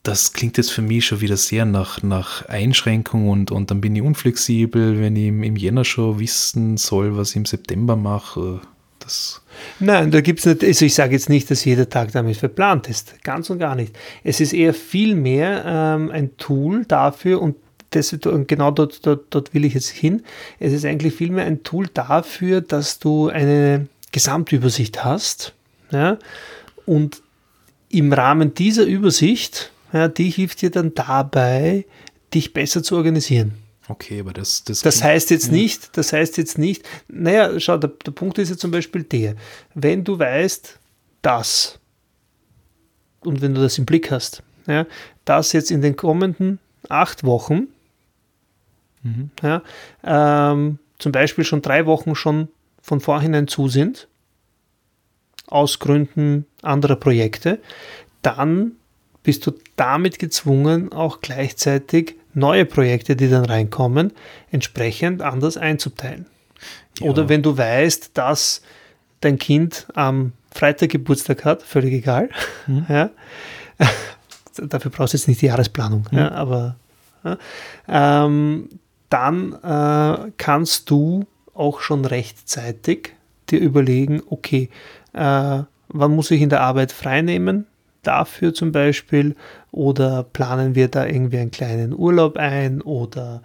das klingt jetzt für mich schon wieder sehr nach, nach Einschränkung und, und dann bin ich unflexibel, wenn ich im, im Jänner schon wissen soll, was ich im September mache. Das Nein, da gibt es nicht, also ich sage jetzt nicht, dass jeder Tag damit verplant ist. Ganz und gar nicht. Es ist eher viel mehr ähm, ein Tool dafür und das, genau dort, dort, dort will ich jetzt hin. Es ist eigentlich vielmehr ein Tool dafür, dass du eine Gesamtübersicht hast. Ja, und im Rahmen dieser Übersicht, ja, die hilft dir dann dabei, dich besser zu organisieren. Okay, aber das. Das, das heißt jetzt ja. nicht, das heißt jetzt nicht, naja, schau, der, der Punkt ist ja zum Beispiel der, wenn du weißt, dass, und wenn du das im Blick hast, ja, dass jetzt in den kommenden acht Wochen, mhm. ja, ähm, zum Beispiel schon drei Wochen schon von vorhinein zu sind, aus Gründen anderer Projekte, dann bist du damit gezwungen, auch gleichzeitig neue Projekte, die dann reinkommen, entsprechend anders einzuteilen. Ja. Oder wenn du weißt, dass dein Kind am Freitag Geburtstag hat, völlig egal, mhm. ja, dafür brauchst du jetzt nicht die Jahresplanung, mhm. ja, aber ähm, dann äh, kannst du auch schon rechtzeitig dir überlegen, okay, äh, wann muss ich in der Arbeit frei nehmen, dafür zum Beispiel oder planen wir da irgendwie einen kleinen Urlaub ein oder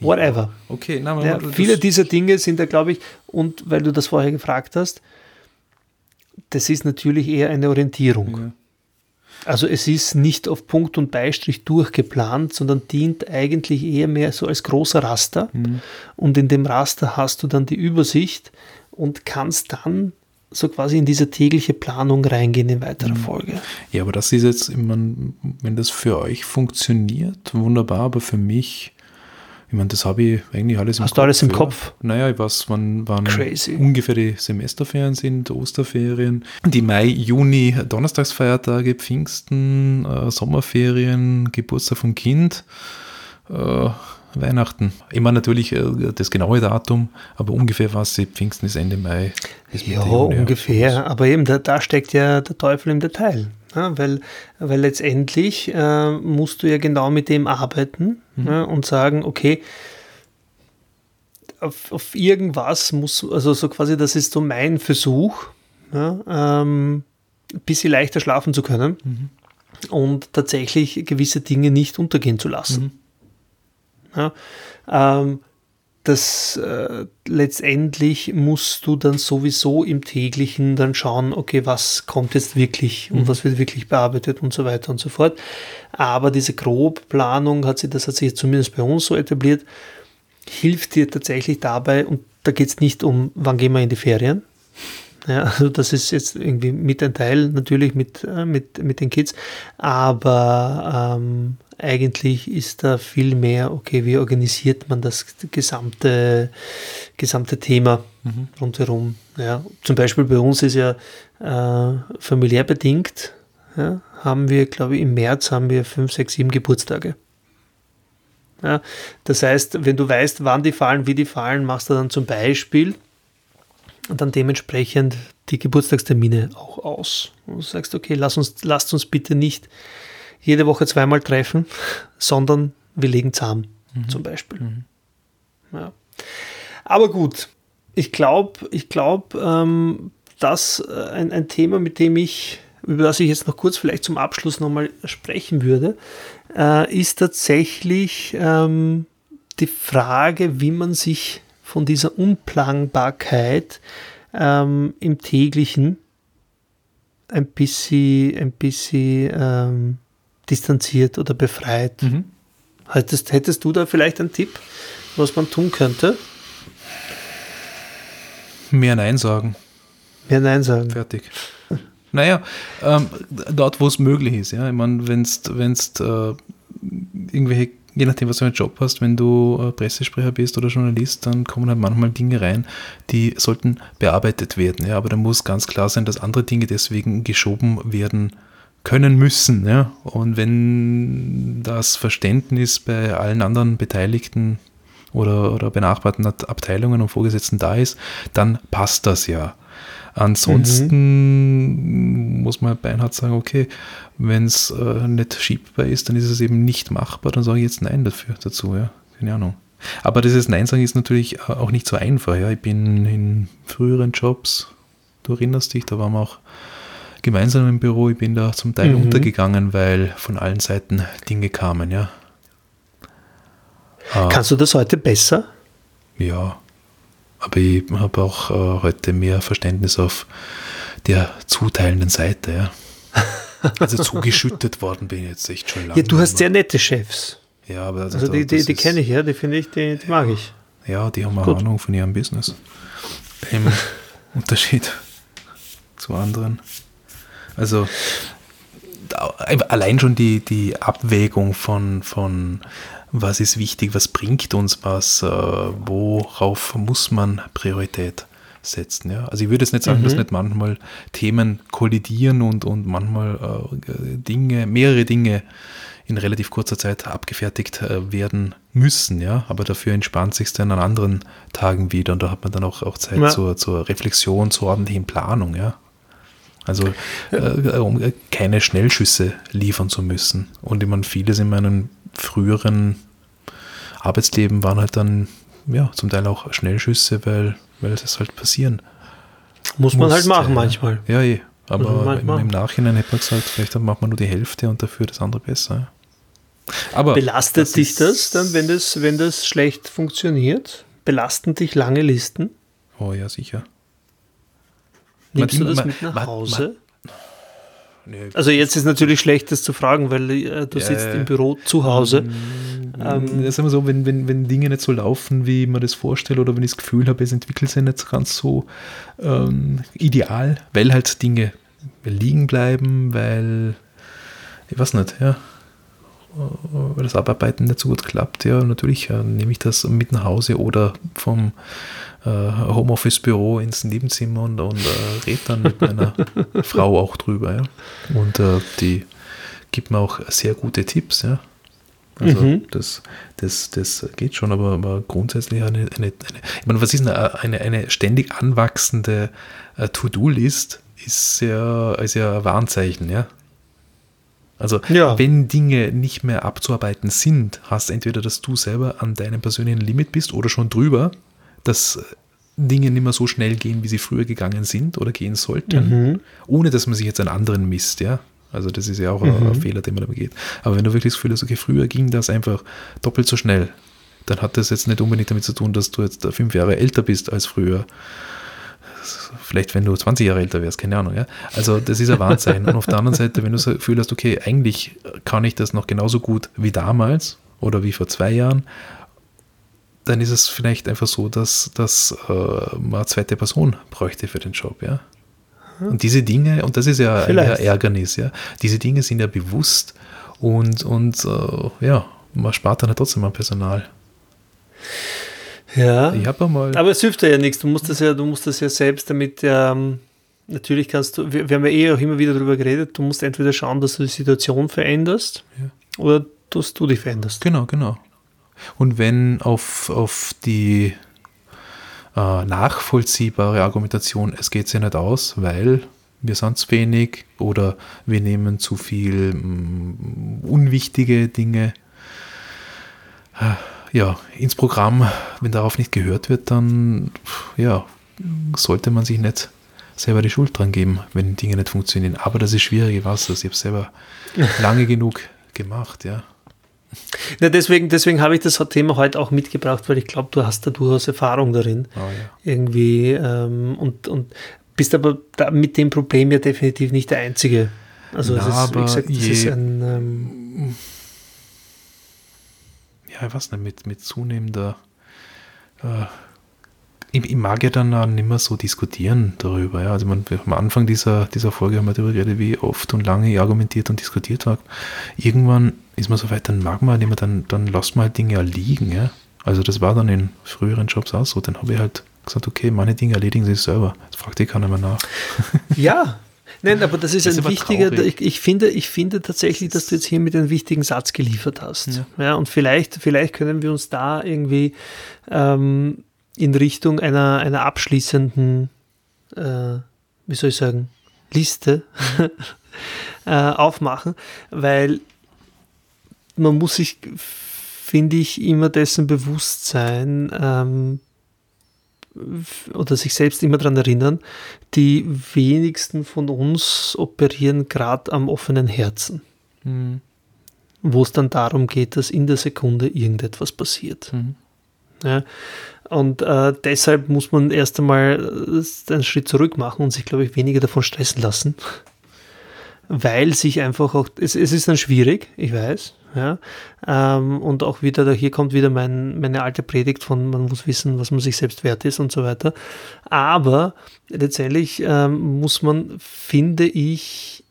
whatever. Ja, okay, na, ja, viele dieser Dinge sind da, glaube ich, und weil du das vorher gefragt hast, das ist natürlich eher eine Orientierung. Ja. Also es ist nicht auf Punkt und Beistrich durchgeplant, sondern dient eigentlich eher mehr so als großer Raster. Mhm. Und in dem Raster hast du dann die Übersicht und kannst dann so quasi in diese tägliche Planung reingehen in weiterer Mhm. Folge. Ja, aber das ist jetzt, ich mein, wenn das für euch funktioniert, wunderbar, aber für mich, ich meine, das habe ich eigentlich alles im Hast du alles im ja. Kopf? Naja, ich weiß, wann, wann Crazy. ungefähr die Semesterferien sind, Osterferien, die Mai, Juni, Donnerstagsfeiertage, Pfingsten, äh, Sommerferien, Geburtstag vom Kind, äh, Weihnachten. Immer natürlich äh, das genaue Datum, aber ungefähr was ich, Pfingsten ist Ende Mai. Bis Ja, Juni, ungefähr. Aber eben, da, da steckt ja der Teufel im Detail. Ja, weil, weil letztendlich äh, musst du ja genau mit dem arbeiten ja, und sagen, okay, auf, auf irgendwas muss, also so quasi, das ist so mein Versuch, ja, ähm, ein bisschen leichter schlafen zu können und tatsächlich gewisse Dinge nicht untergehen zu lassen. Ja, ähm, das äh, letztendlich musst du dann sowieso im täglichen dann schauen, okay, was kommt jetzt wirklich und was wird wirklich bearbeitet und so weiter und so fort. Aber diese Grobplanung hat sich, das hat sich jetzt zumindest bei uns so etabliert, hilft dir tatsächlich dabei, und da geht es nicht um, wann gehen wir in die Ferien. Ja, also das ist jetzt irgendwie mit ein Teil natürlich mit, äh, mit, mit den Kids, aber ähm, eigentlich ist da viel mehr, okay, wie organisiert man das gesamte, gesamte Thema rundherum. Ja. Zum Beispiel bei uns ist ja äh, familiär bedingt, ja, haben wir, glaube ich, im März haben wir fünf, sechs, sieben Geburtstage. Ja, das heißt, wenn du weißt, wann die fallen, wie die fallen, machst du dann zum Beispiel dann dementsprechend die Geburtstagstermine auch aus. Und du sagst, okay, lass uns, lasst uns bitte nicht jede Woche zweimal treffen, sondern wir legen zusammen, zum Beispiel. Ja. Aber gut, ich glaube, ich glaube, ähm, dass äh, ein, ein Thema, mit dem ich, über das ich jetzt noch kurz vielleicht zum Abschluss nochmal sprechen würde, äh, ist tatsächlich ähm, die Frage, wie man sich von dieser Unplanbarkeit ähm, im täglichen ein bisschen, ein bisschen ähm, distanziert oder befreit. Mhm. Hättest, hättest du da vielleicht einen Tipp, was man tun könnte? Mehr Nein sagen. Mehr Nein sagen. Fertig. Naja, ähm, dort, wo es möglich ist, ja. Ich meine, wenn es äh, irgendwelche, je nachdem, was du für einen Job hast, wenn du äh, Pressesprecher bist oder Journalist, dann kommen halt manchmal Dinge rein, die sollten bearbeitet werden, ja. Aber da muss ganz klar sein, dass andere Dinge deswegen geschoben werden können müssen, ja. Und wenn das Verständnis bei allen anderen Beteiligten oder, oder benachbarten Abteilungen und Vorgesetzten da ist, dann passt das ja. Ansonsten muss man beinhart sagen, okay, wenn es äh, nicht schiebbar ist, dann ist es eben nicht machbar, dann sage ich jetzt Nein dafür dazu, ja. Keine Ahnung. Aber dieses Nein sagen ist natürlich äh, auch nicht so einfach, ja. Ich bin in früheren Jobs, du erinnerst dich, da waren wir auch gemeinsam im Büro, ich bin da zum Teil Mhm. untergegangen, weil von allen Seiten Dinge kamen, ja. Ah. Kannst du das heute besser? Ja, aber ich habe auch äh, heute mehr Verständnis auf der zuteilenden Seite. Ja. Also zugeschüttet worden bin ich jetzt echt schon lange. Ja, du hast sehr nette Chefs. Ja, aber also Also die, die, die kenne ich ja, die finde ich, die, die mag ich. Ja, die haben eine. Ahnung von ihrem Business. Im Unterschied zu anderen. Also allein schon die, die Abwägung von, von was ist wichtig, was bringt uns was, äh, worauf muss man Priorität setzen. Ja? Also ich würde jetzt nicht sagen, dass nicht manchmal Themen kollidieren und, und manchmal äh, Dinge, mehrere Dinge in relativ kurzer Zeit abgefertigt äh, werden müssen, ja, aber dafür entspannt sich dann an anderen Tagen wieder und da hat man dann auch, auch Zeit Ja. zur, zur Reflexion, zur ordentlichen Planung, ja. Also äh, um äh, keine Schnellschüsse liefern zu müssen. Und ich meine, vieles in meinem früheren Arbeitsleben waren halt dann, ja, zum Teil auch Schnellschüsse, weil, weil es halt passieren Muss man halt musste, machen ja. manchmal. Ja, eh. Aber halt im, machen. im Nachhinein hätte man gesagt, vielleicht macht man nur die Hälfte und dafür das andere besser. Aber Belastet dich ist- das dann, wenn das, wenn das schlecht funktioniert? Belasten dich lange Listen? Oh ja, sicher. Nimmst du das mit nach man- Hause? Nee, Also jetzt ist natürlich schlecht, das zu fragen, weil äh, du Ja, sitzt ja. im Büro zu Hause. Ähm, ähm, das ist immer so, wenn, wenn, wenn Dinge nicht so laufen, wie man das vorstellt, oder wenn ich das Gefühl habe, es entwickelt sich nicht ganz so ähm, ideal, weil halt Dinge liegen bleiben, weil ich weiß nicht, ja, weil das Abarbeiten nicht so gut klappt, ja, natürlich äh, nehme ich das mit nach Hause oder vom äh, Homeoffice-Büro ins Nebenzimmer und, und äh, rede dann mit meiner Frau auch drüber, ja. Und äh, die gibt mir auch sehr gute Tipps, ja. Also mhm. das, das, das geht schon, aber, aber grundsätzlich eine, eine, eine, ich meine, was ist eine, eine, eine ständig anwachsende äh, To-Do-List, ist ja, ist ja ein Warnzeichen, ja. Also ja. wenn Dinge nicht mehr abzuarbeiten sind, hast entweder, dass du selber an deinem persönlichen Limit bist oder schon drüber, dass Dinge nicht mehr so schnell gehen, wie sie früher gegangen sind oder gehen sollten, mhm. ohne dass man sich jetzt an anderen misst, ja. Also das ist ja auch mhm. ein, Fehler, den man da begeht. Aber wenn du wirklich das Gefühl hast, okay, früher ging das einfach doppelt so schnell, dann hat das jetzt nicht unbedingt damit zu tun, dass du jetzt fünf Jahre älter bist als früher, vielleicht wenn du 20 Jahre älter wärst, keine Ahnung. Ja? Also das ist ein Wahnsinn. Und auf der anderen Seite, wenn du das Gefühl hast, okay, eigentlich kann ich das noch genauso gut wie damals oder wie vor zwei Jahren, dann ist es vielleicht einfach so, dass, dass äh, man eine zweite Person bräuchte für den Job. Ja? Und diese Dinge, und das ist ja ein Ärgernis, ja, diese Dinge sind ja bewusst und, und äh, ja, man spart dann ja trotzdem am Personal. Ja. Ich habe mal. Aber es hilft ja nichts. Du musst das ja, du musst das ja selbst damit. Ähm, natürlich kannst du. Wir, wir, haben ja eh auch immer wieder darüber geredet. Du musst entweder schauen, dass du die Situation veränderst ja. oder dass du dich veränderst. Genau, genau. Und wenn auf, auf die äh, nachvollziehbare Argumentation, es geht sich nicht aus, weil wir sind zu wenig oder wir nehmen zu viel mh, mm, unwichtige Dinge ja, ins Programm, wenn darauf nicht gehört wird, dann ja, sollte man sich nicht selber die Schuld dran geben, wenn Dinge nicht funktionieren. Aber das ist schwierig, was das. Ich habe es selber lange genug gemacht, ja. Ja, deswegen deswegen habe ich das Thema heute auch mitgebracht, weil ich glaube, du hast da durchaus Erfahrung darin. Oh, ja. Irgendwie ähm, und, und bist aber mit dem Problem ja definitiv nicht der Einzige. Also Na, es ist, wie gesagt, das ist ein ähm, ja, ich weiß nicht, mit, mit zunehmender, äh, ich, ich, mag ja dann auch nicht mehr so diskutieren darüber. Ja. Also man, am Anfang dieser, dieser Folge haben wir darüber geredet, wie oft und lange ich argumentiert und diskutiert habe. Irgendwann ist man so weit, dann mag man nicht mehr, dann, dann lässt man halt Dinge ja liegen. Ja. Also das war dann in früheren Jobs auch so. Dann habe ich halt gesagt, okay, meine Dinge erledigen sich selber. Das fragt eh keiner mehr nach. Ja, Nein, aber das ist das ein ist wichtiger, ich, ich, finde, ich finde tatsächlich, dass du jetzt hier mit einem wichtigen Satz geliefert hast. Ja. ja und vielleicht, vielleicht können wir uns da irgendwie ähm, in Richtung einer, einer abschließenden, äh, wie soll ich sagen, Liste äh, aufmachen, weil man muss sich, finde ich, immer dessen bewusst sein, ähm, oder sich selbst immer daran erinnern, die wenigsten von uns operieren gerade am offenen Herzen. Mhm. Wo es dann darum geht, dass in der Sekunde irgendetwas passiert. Mhm. Ja, und äh, deshalb muss man erst einmal äh, einen Schritt zurück machen und sich, glaube ich, weniger davon stressen lassen. Weil sich einfach auch, es, es ist dann schwierig, ich weiß, ja? Ähm, und auch wieder, da hier kommt wieder mein, meine alte Predigt von, man muss wissen, was man sich selbst wert ist und so weiter. Aber letztendlich ähm, muss man, finde ich,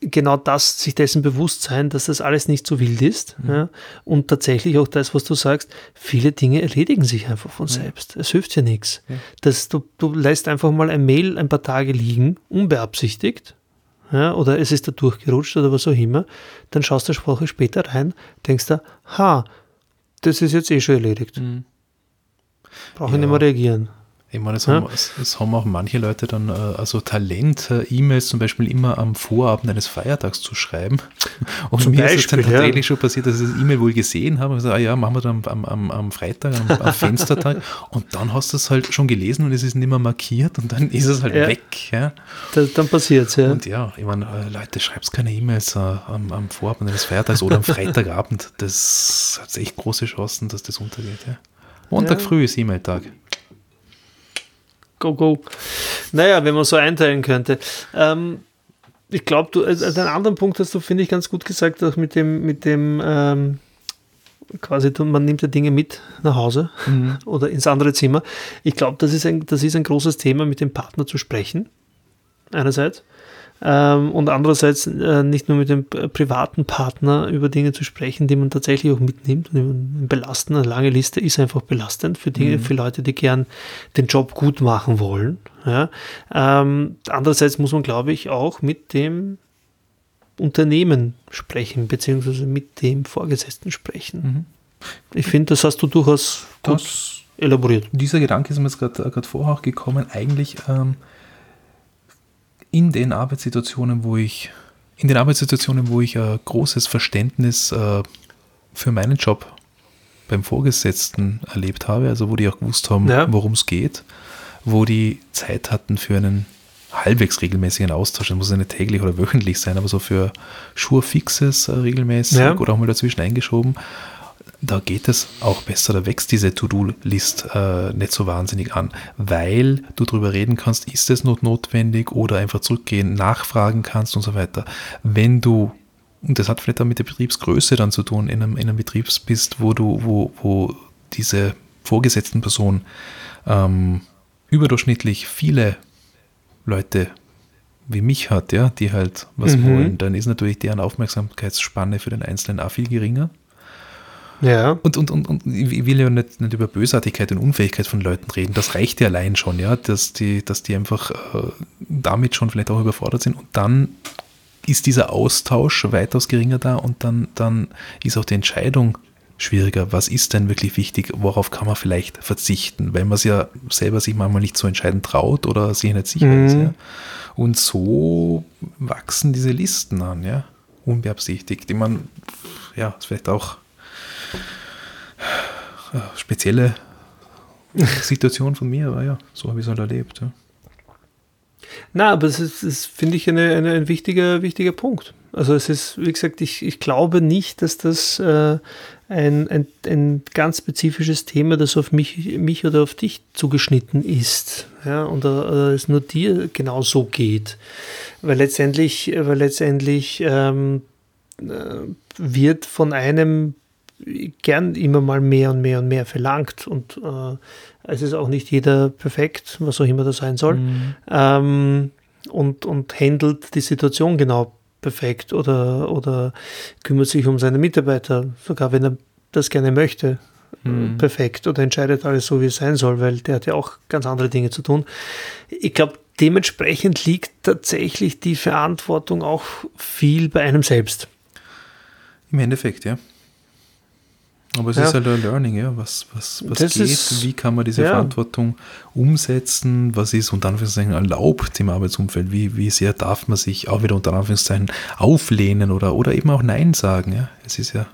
genau das, sich dessen bewusst sein, dass das alles nicht so wild ist. Mhm. Ja? Und tatsächlich auch das, was du sagst, viele Dinge erledigen sich einfach von ja. selbst. Es hilft ja nichts. Ja. du, du lässt einfach mal ein Mail ein paar Tage liegen, unbeabsichtigt, ja, oder es ist da durchgerutscht oder was auch immer, dann schaust du eine Woche später rein, denkst du, ha, das ist jetzt eh schon erledigt. Mhm. Brauche ich nicht mehr reagieren. Ich meine, es, ja. haben, es, haben, auch manche Leute dann, äh, also Talent, äh, E-Mails zum Beispiel immer am Vorabend eines Feiertags zu schreiben. Und zum mir Beispiel, ist es dann ja. tatsächlich schon passiert, dass ich das E-Mail wohl gesehen habe und gesagt, ah ja, machen wir dann am, am, am Freitag, am, am Fenstertag. und dann hast du es halt schon gelesen und es ist nicht mehr markiert und dann ist es halt ja. weg. Ja. Das, dann passiert es, ja. Und ja, ich meine, äh, Leute, schreibt keine E-Mails am, am Vorabend eines Feiertags oder am Freitagabend. Das hat echt große Chancen, dass das untergeht. Ja. Montag früh ist E-Mail-Tag go, go. Naja, wenn man so einteilen könnte. Ähm, ich glaube, du, also einen anderen Punkt hast du, finde ich, ganz gut gesagt, auch mit dem, mit dem, ähm, quasi, man nimmt ja Dinge mit nach Hause mhm. oder ins andere Zimmer. Ich glaube, das, ist ein, das ist ein großes Thema, mit dem Partner zu sprechen, einerseits. Ähm, und andererseits äh, nicht nur mit dem privaten Partner über Dinge zu sprechen, die man tatsächlich auch mitnimmt und belasten. Eine lange Liste ist einfach belastend für, die, mhm. für Leute, die gern den Job gut machen wollen. Ja. Ähm, andererseits muss man, glaube ich, auch mit dem Unternehmen sprechen, beziehungsweise mit dem Vorgesetzten sprechen. Mhm. Ich finde, das hast du durchaus gut das, elaboriert. Dieser Gedanke ist mir jetzt gerade vorher auch gekommen. Eigentlich ähm, in den Arbeitssituationen, wo ich, in den Arbeitssituationen, wo ich ein großes Verständnis äh, für meinen Job beim Vorgesetzten erlebt habe, also wo die auch gewusst haben, ja. worum es geht, wo die Zeit hatten für einen halbwegs regelmäßigen Austausch, das muss ja nicht täglich oder wöchentlich sein, aber so für Schurfixes äh, regelmäßig ja. oder auch mal dazwischen eingeschoben, da geht es auch besser, da wächst diese To-Do-List äh, nicht so wahnsinnig an, weil du darüber reden kannst, ist es not notwendig oder einfach zurückgehen, nachfragen kannst und so weiter. Wenn du, und das hat vielleicht auch mit der Betriebsgröße dann zu tun, in einem, in einem Betrieb bist, wo du, wo, wo diese vorgesetzten Person ähm, überdurchschnittlich viele Leute wie mich hat, ja, die halt was mhm. wollen, dann ist natürlich deren Aufmerksamkeitsspanne für den Einzelnen auch viel geringer. Ja. Und, und, und, und ich will ja nicht, nicht über Bösartigkeit und Unfähigkeit von Leuten reden. Das reicht ja allein schon, ja, dass die, dass die einfach äh, damit schon vielleicht auch überfordert sind. Und dann ist dieser Austausch weitaus geringer da und dann, dann ist auch die Entscheidung schwieriger. Was ist denn wirklich wichtig? Worauf kann man vielleicht verzichten? Weil man es ja selber sich manchmal nicht so entscheiden traut oder sich nicht sicher mhm. ist. Ja? Und so wachsen diese Listen an, ja, unbeabsichtigt. Ich meine, ja, ist vielleicht auch spezielle Situation von mir, aber ja, so habe ich es halt erlebt. Ja. Na, aber es ist, ist finde ich, eine, eine, ein wichtiger, wichtiger Punkt. Also es ist, wie gesagt, ich, ich glaube nicht, dass das äh, ein, ein, ein ganz spezifisches Thema, das auf mich, mich oder auf dich zugeschnitten ist. Ja, und äh, es nur dir genau so geht. Weil letztendlich, weil letztendlich ähm, äh, wird von einem gern immer mal mehr und mehr und mehr verlangt und äh, es ist auch nicht jeder perfekt, was auch immer das sein soll, mhm. ähm, und, und handelt die Situation genau perfekt oder, oder kümmert sich um seine Mitarbeiter, sogar wenn er das gerne möchte, mhm. perfekt oder entscheidet alles so, wie es sein soll, weil der hat ja auch ganz andere Dinge zu tun. Ich glaube, dementsprechend liegt tatsächlich die Verantwortung auch viel bei einem selbst. Im Endeffekt, ja. Aber es ja. ist halt ein Learning, ja. Was, was, was geht, ist, wie kann man diese ja. Verantwortung umsetzen, was ist unter Anführungszeichen erlaubt im Arbeitsumfeld, wie, wie sehr darf man sich auch wieder unter Anführungszeichen auflehnen oder, oder eben auch Nein sagen, ja. Es ist ja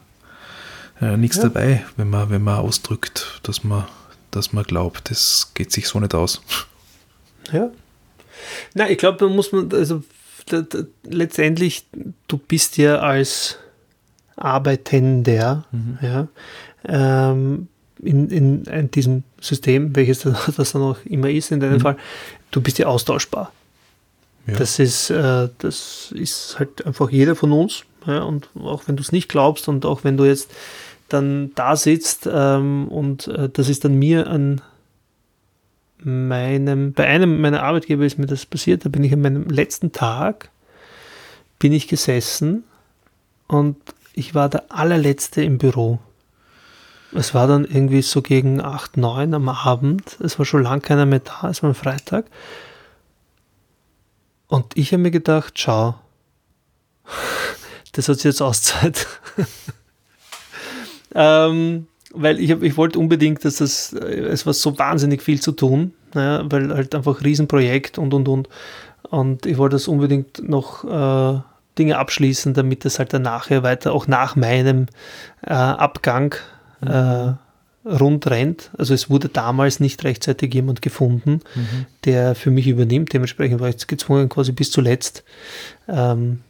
äh, nichts ja. dabei, wenn man, wenn man ausdrückt, dass man, dass man glaubt, das geht sich so nicht aus. Ja. Na, ich glaube, da muss man, also da, da, letztendlich, du bist ja als Arbeitender, mhm. ja, ähm, in, in, in, diesem System, welches das dann auch immer ist in deinem mhm. Fall, du bist ja austauschbar. Ja. Das, ist, äh, das ist halt einfach jeder von uns. Ja, und auch wenn du es nicht glaubst und auch wenn du jetzt dann da sitzt ähm, und äh, das ist dann mir an meinem, bei einem meiner Arbeitgeber ist mir das passiert, da bin ich an meinem letzten Tag, bin ich gesessen und ich war der allerletzte im Büro. Es war dann irgendwie so gegen 8, 9 am Abend. Es war schon lange keiner mehr da. Es war ein Freitag. Und ich habe mir gedacht, schau, das hat sich jetzt Auszeit. ähm, weil ich, ich wollte unbedingt, dass das, es war so wahnsinnig viel zu tun, ja, weil halt einfach Riesenprojekt und und und. Und ich wollte das unbedingt noch äh, Dinge abschließen, damit es halt dann nachher weiter, auch nach meinem äh, Abgang, äh, rund rennt. Also es wurde damals nicht rechtzeitig jemand gefunden, mhm. der für mich übernimmt. Dementsprechend war ich gezwungen, quasi bis zuletzt ähm,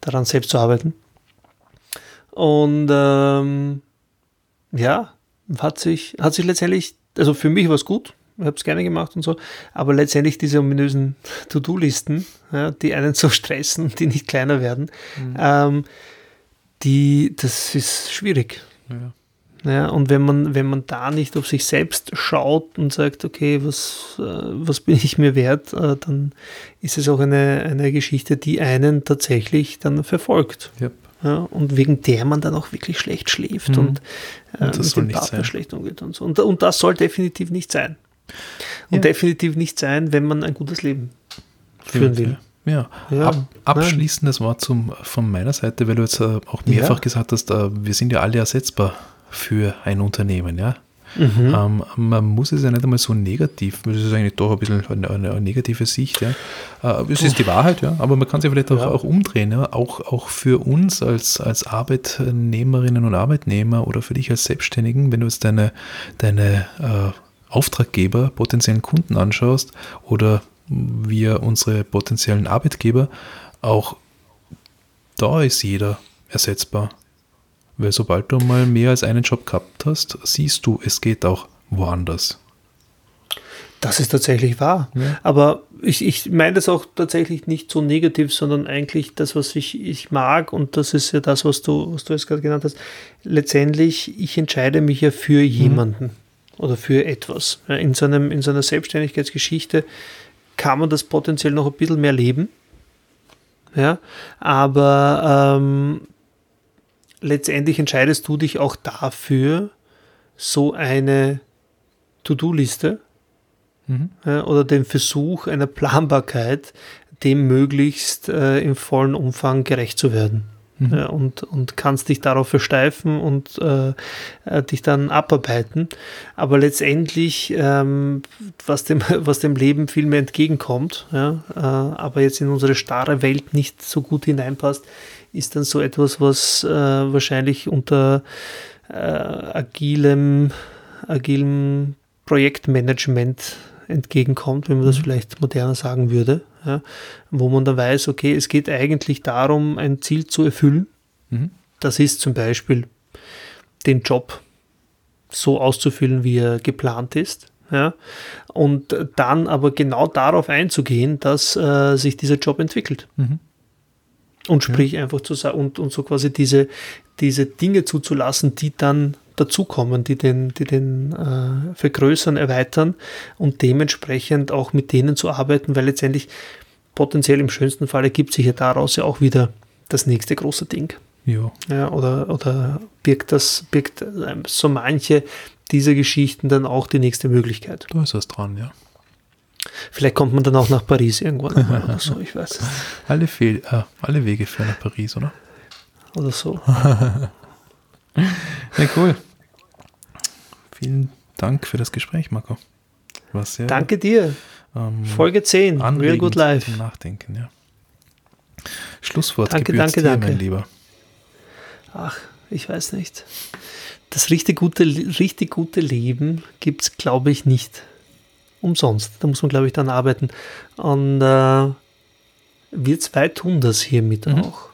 daran selbst zu arbeiten. Und ähm, ja, hat sich, hat sich letztendlich, also für mich war es gut, habe es gerne gemacht und so, aber letztendlich diese ominösen To-Do-Listen, ja, die einen so stressen, die nicht kleiner werden, mhm. ähm, die, das ist schwierig. Ja. Ja, und wenn man, wenn man da nicht auf sich selbst schaut und sagt, okay, was, äh, was bin ich mir wert, äh, dann ist es auch eine, eine Geschichte, die einen tatsächlich dann verfolgt. Yep. Ja, und wegen der man dann auch wirklich schlecht schläft mhm. und, äh, und mit dem Partner sein. schlecht umgeht und so. Und, und das soll definitiv nicht sein. Und ja. definitiv nicht sein, wenn man ein gutes Leben führen will. Ja, ja. Ab, abschließendes Wort zum, von meiner Seite, weil du jetzt äh, auch mehrfach ja. gesagt hast, äh, wir sind ja alle ersetzbar für ein Unternehmen, ja. Mhm. Ähm, man muss es ja nicht einmal so negativ, das ist eigentlich doch ein bisschen eine, eine, eine negative Sicht, ja. Äh, es ist die Wahrheit, ja, aber man kann es ja vielleicht auch, ja. auch umdrehen, ja. Auch, auch für uns als, als Arbeitnehmerinnen und Arbeitnehmer oder für dich als Selbstständigen, wenn du jetzt deine, deine äh, Auftraggeber, potenziellen Kunden anschaust oder wir unsere potenziellen Arbeitgeber, auch da ist jeder ersetzbar. Weil sobald du mal mehr als einen Job gehabt hast, siehst du, es geht auch woanders. Das ist tatsächlich wahr. Ja. Aber ich, ich meine das auch tatsächlich nicht so negativ, sondern eigentlich das, was ich, ich mag, und das ist ja das, was du, was du jetzt gerade genannt hast. Letztendlich, ich entscheide mich ja für jemanden mhm. Oder für etwas. In so, einem, in so einer Selbstständigkeitsgeschichte kann man das potenziell noch ein bisschen mehr leben. Ja, aber ähm, letztendlich entscheidest du dich auch dafür, so eine To-Do-Liste mhm. ja, oder den Versuch einer Planbarkeit dem möglichst äh, im vollen Umfang gerecht zu werden. Mhm. Ja, und, und kannst dich darauf versteifen und äh, äh, dich dann abarbeiten. Aber letztendlich, ähm, was, dem, was dem Leben viel mehr entgegenkommt, ja, äh, aber jetzt in unsere starre Welt nicht so gut hineinpasst, ist dann so etwas, was äh, wahrscheinlich unter äh, agilem, agilem Projektmanagement entgegenkommt, wenn man das mhm. vielleicht moderner sagen würde, ja, wo man dann weiß, okay, es geht eigentlich darum, ein Ziel zu erfüllen. Mhm. Das ist zum Beispiel den Job so auszufüllen, wie er geplant ist. Ja, und dann aber genau darauf einzugehen, dass äh, sich dieser Job entwickelt. Mhm. Und sprich ja. einfach zu sagen und, und so quasi diese, diese Dinge zuzulassen, die dann dazukommen, die den, die den äh, vergrößern, erweitern und dementsprechend auch mit denen zu arbeiten, weil letztendlich potenziell im schönsten Fall ergibt sich ja daraus ja auch wieder das nächste große Ding. Ja. ja oder, oder birgt das, birgt ähm, so manche dieser Geschichten dann auch die nächste Möglichkeit. Da ist was dran, ja. Vielleicht kommt man dann auch nach Paris irgendwann oder so, ich weiß es. Alle, Fehl, äh, alle Wege führen nach Paris, oder? Oder so. ja, cool. Vielen Dank für das Gespräch, Marco. sehr, Danke dir. Ähm, Folge 10, Real Good Life. Nachdenken, ja. Schlusswort danke, danke, dir, danke. mein Lieber. Ach, ich weiß nicht. Das richtig gute, richtig gute Leben gibt es, glaube ich, nicht umsonst. Da muss man, glaube ich, dann arbeiten. Und äh, wir zwei tun das hiermit mhm. auch.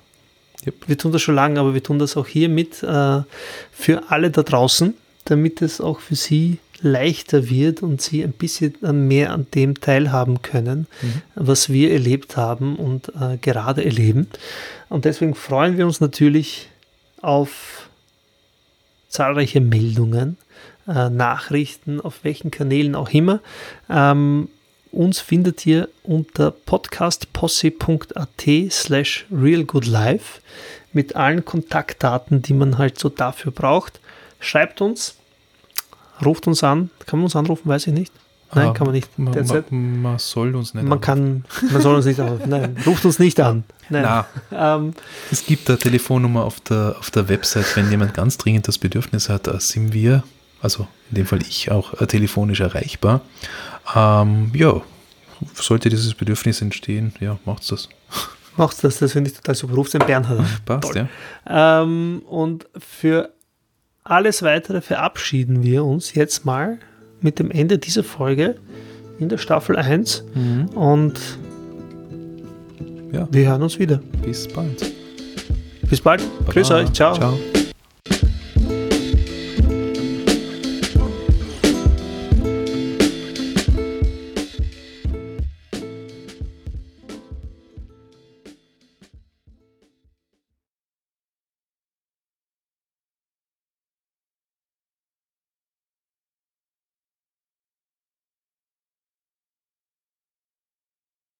Yep. Wir tun das schon lange, aber wir tun das auch hiermit äh, für alle da draußen, damit es auch für sie leichter wird und sie ein bisschen mehr an dem teilhaben können, mhm. was wir erlebt haben und äh, gerade erleben. Und deswegen freuen wir uns natürlich auf zahlreiche Meldungen äh, Nachrichten, auf welchen Kanälen auch immer. Ähm, uns findet ihr unter podcastposse.at slash realgoodlife mit allen Kontaktdaten, die man halt so dafür braucht. Schreibt uns, ruft uns an. Kann man uns anrufen, weiß ich nicht. Nein, ah, kann man nicht. Man, man, soll uns nicht man kann, man soll uns nicht anrufen. Nein, ruft uns nicht an. Nein. Ähm, es gibt eine Telefonnummer auf der, auf der Website, wenn jemand ganz dringend das Bedürfnis hat, sind wir also in dem Fall ich auch äh, telefonisch erreichbar. Ähm, ja, sollte dieses Bedürfnis entstehen, ja, macht's das. Macht's das, das finde ich total super. Rufst den Bernhard an. Passt, Toll. ja. Ähm, und für alles weitere verabschieden wir uns jetzt mal mit dem Ende dieser Folge in der Staffel 1 mhm. und ja. wir hören uns wieder. Bis bald. Bis bald. Baba. Grüß euch. Ciao. Ciao.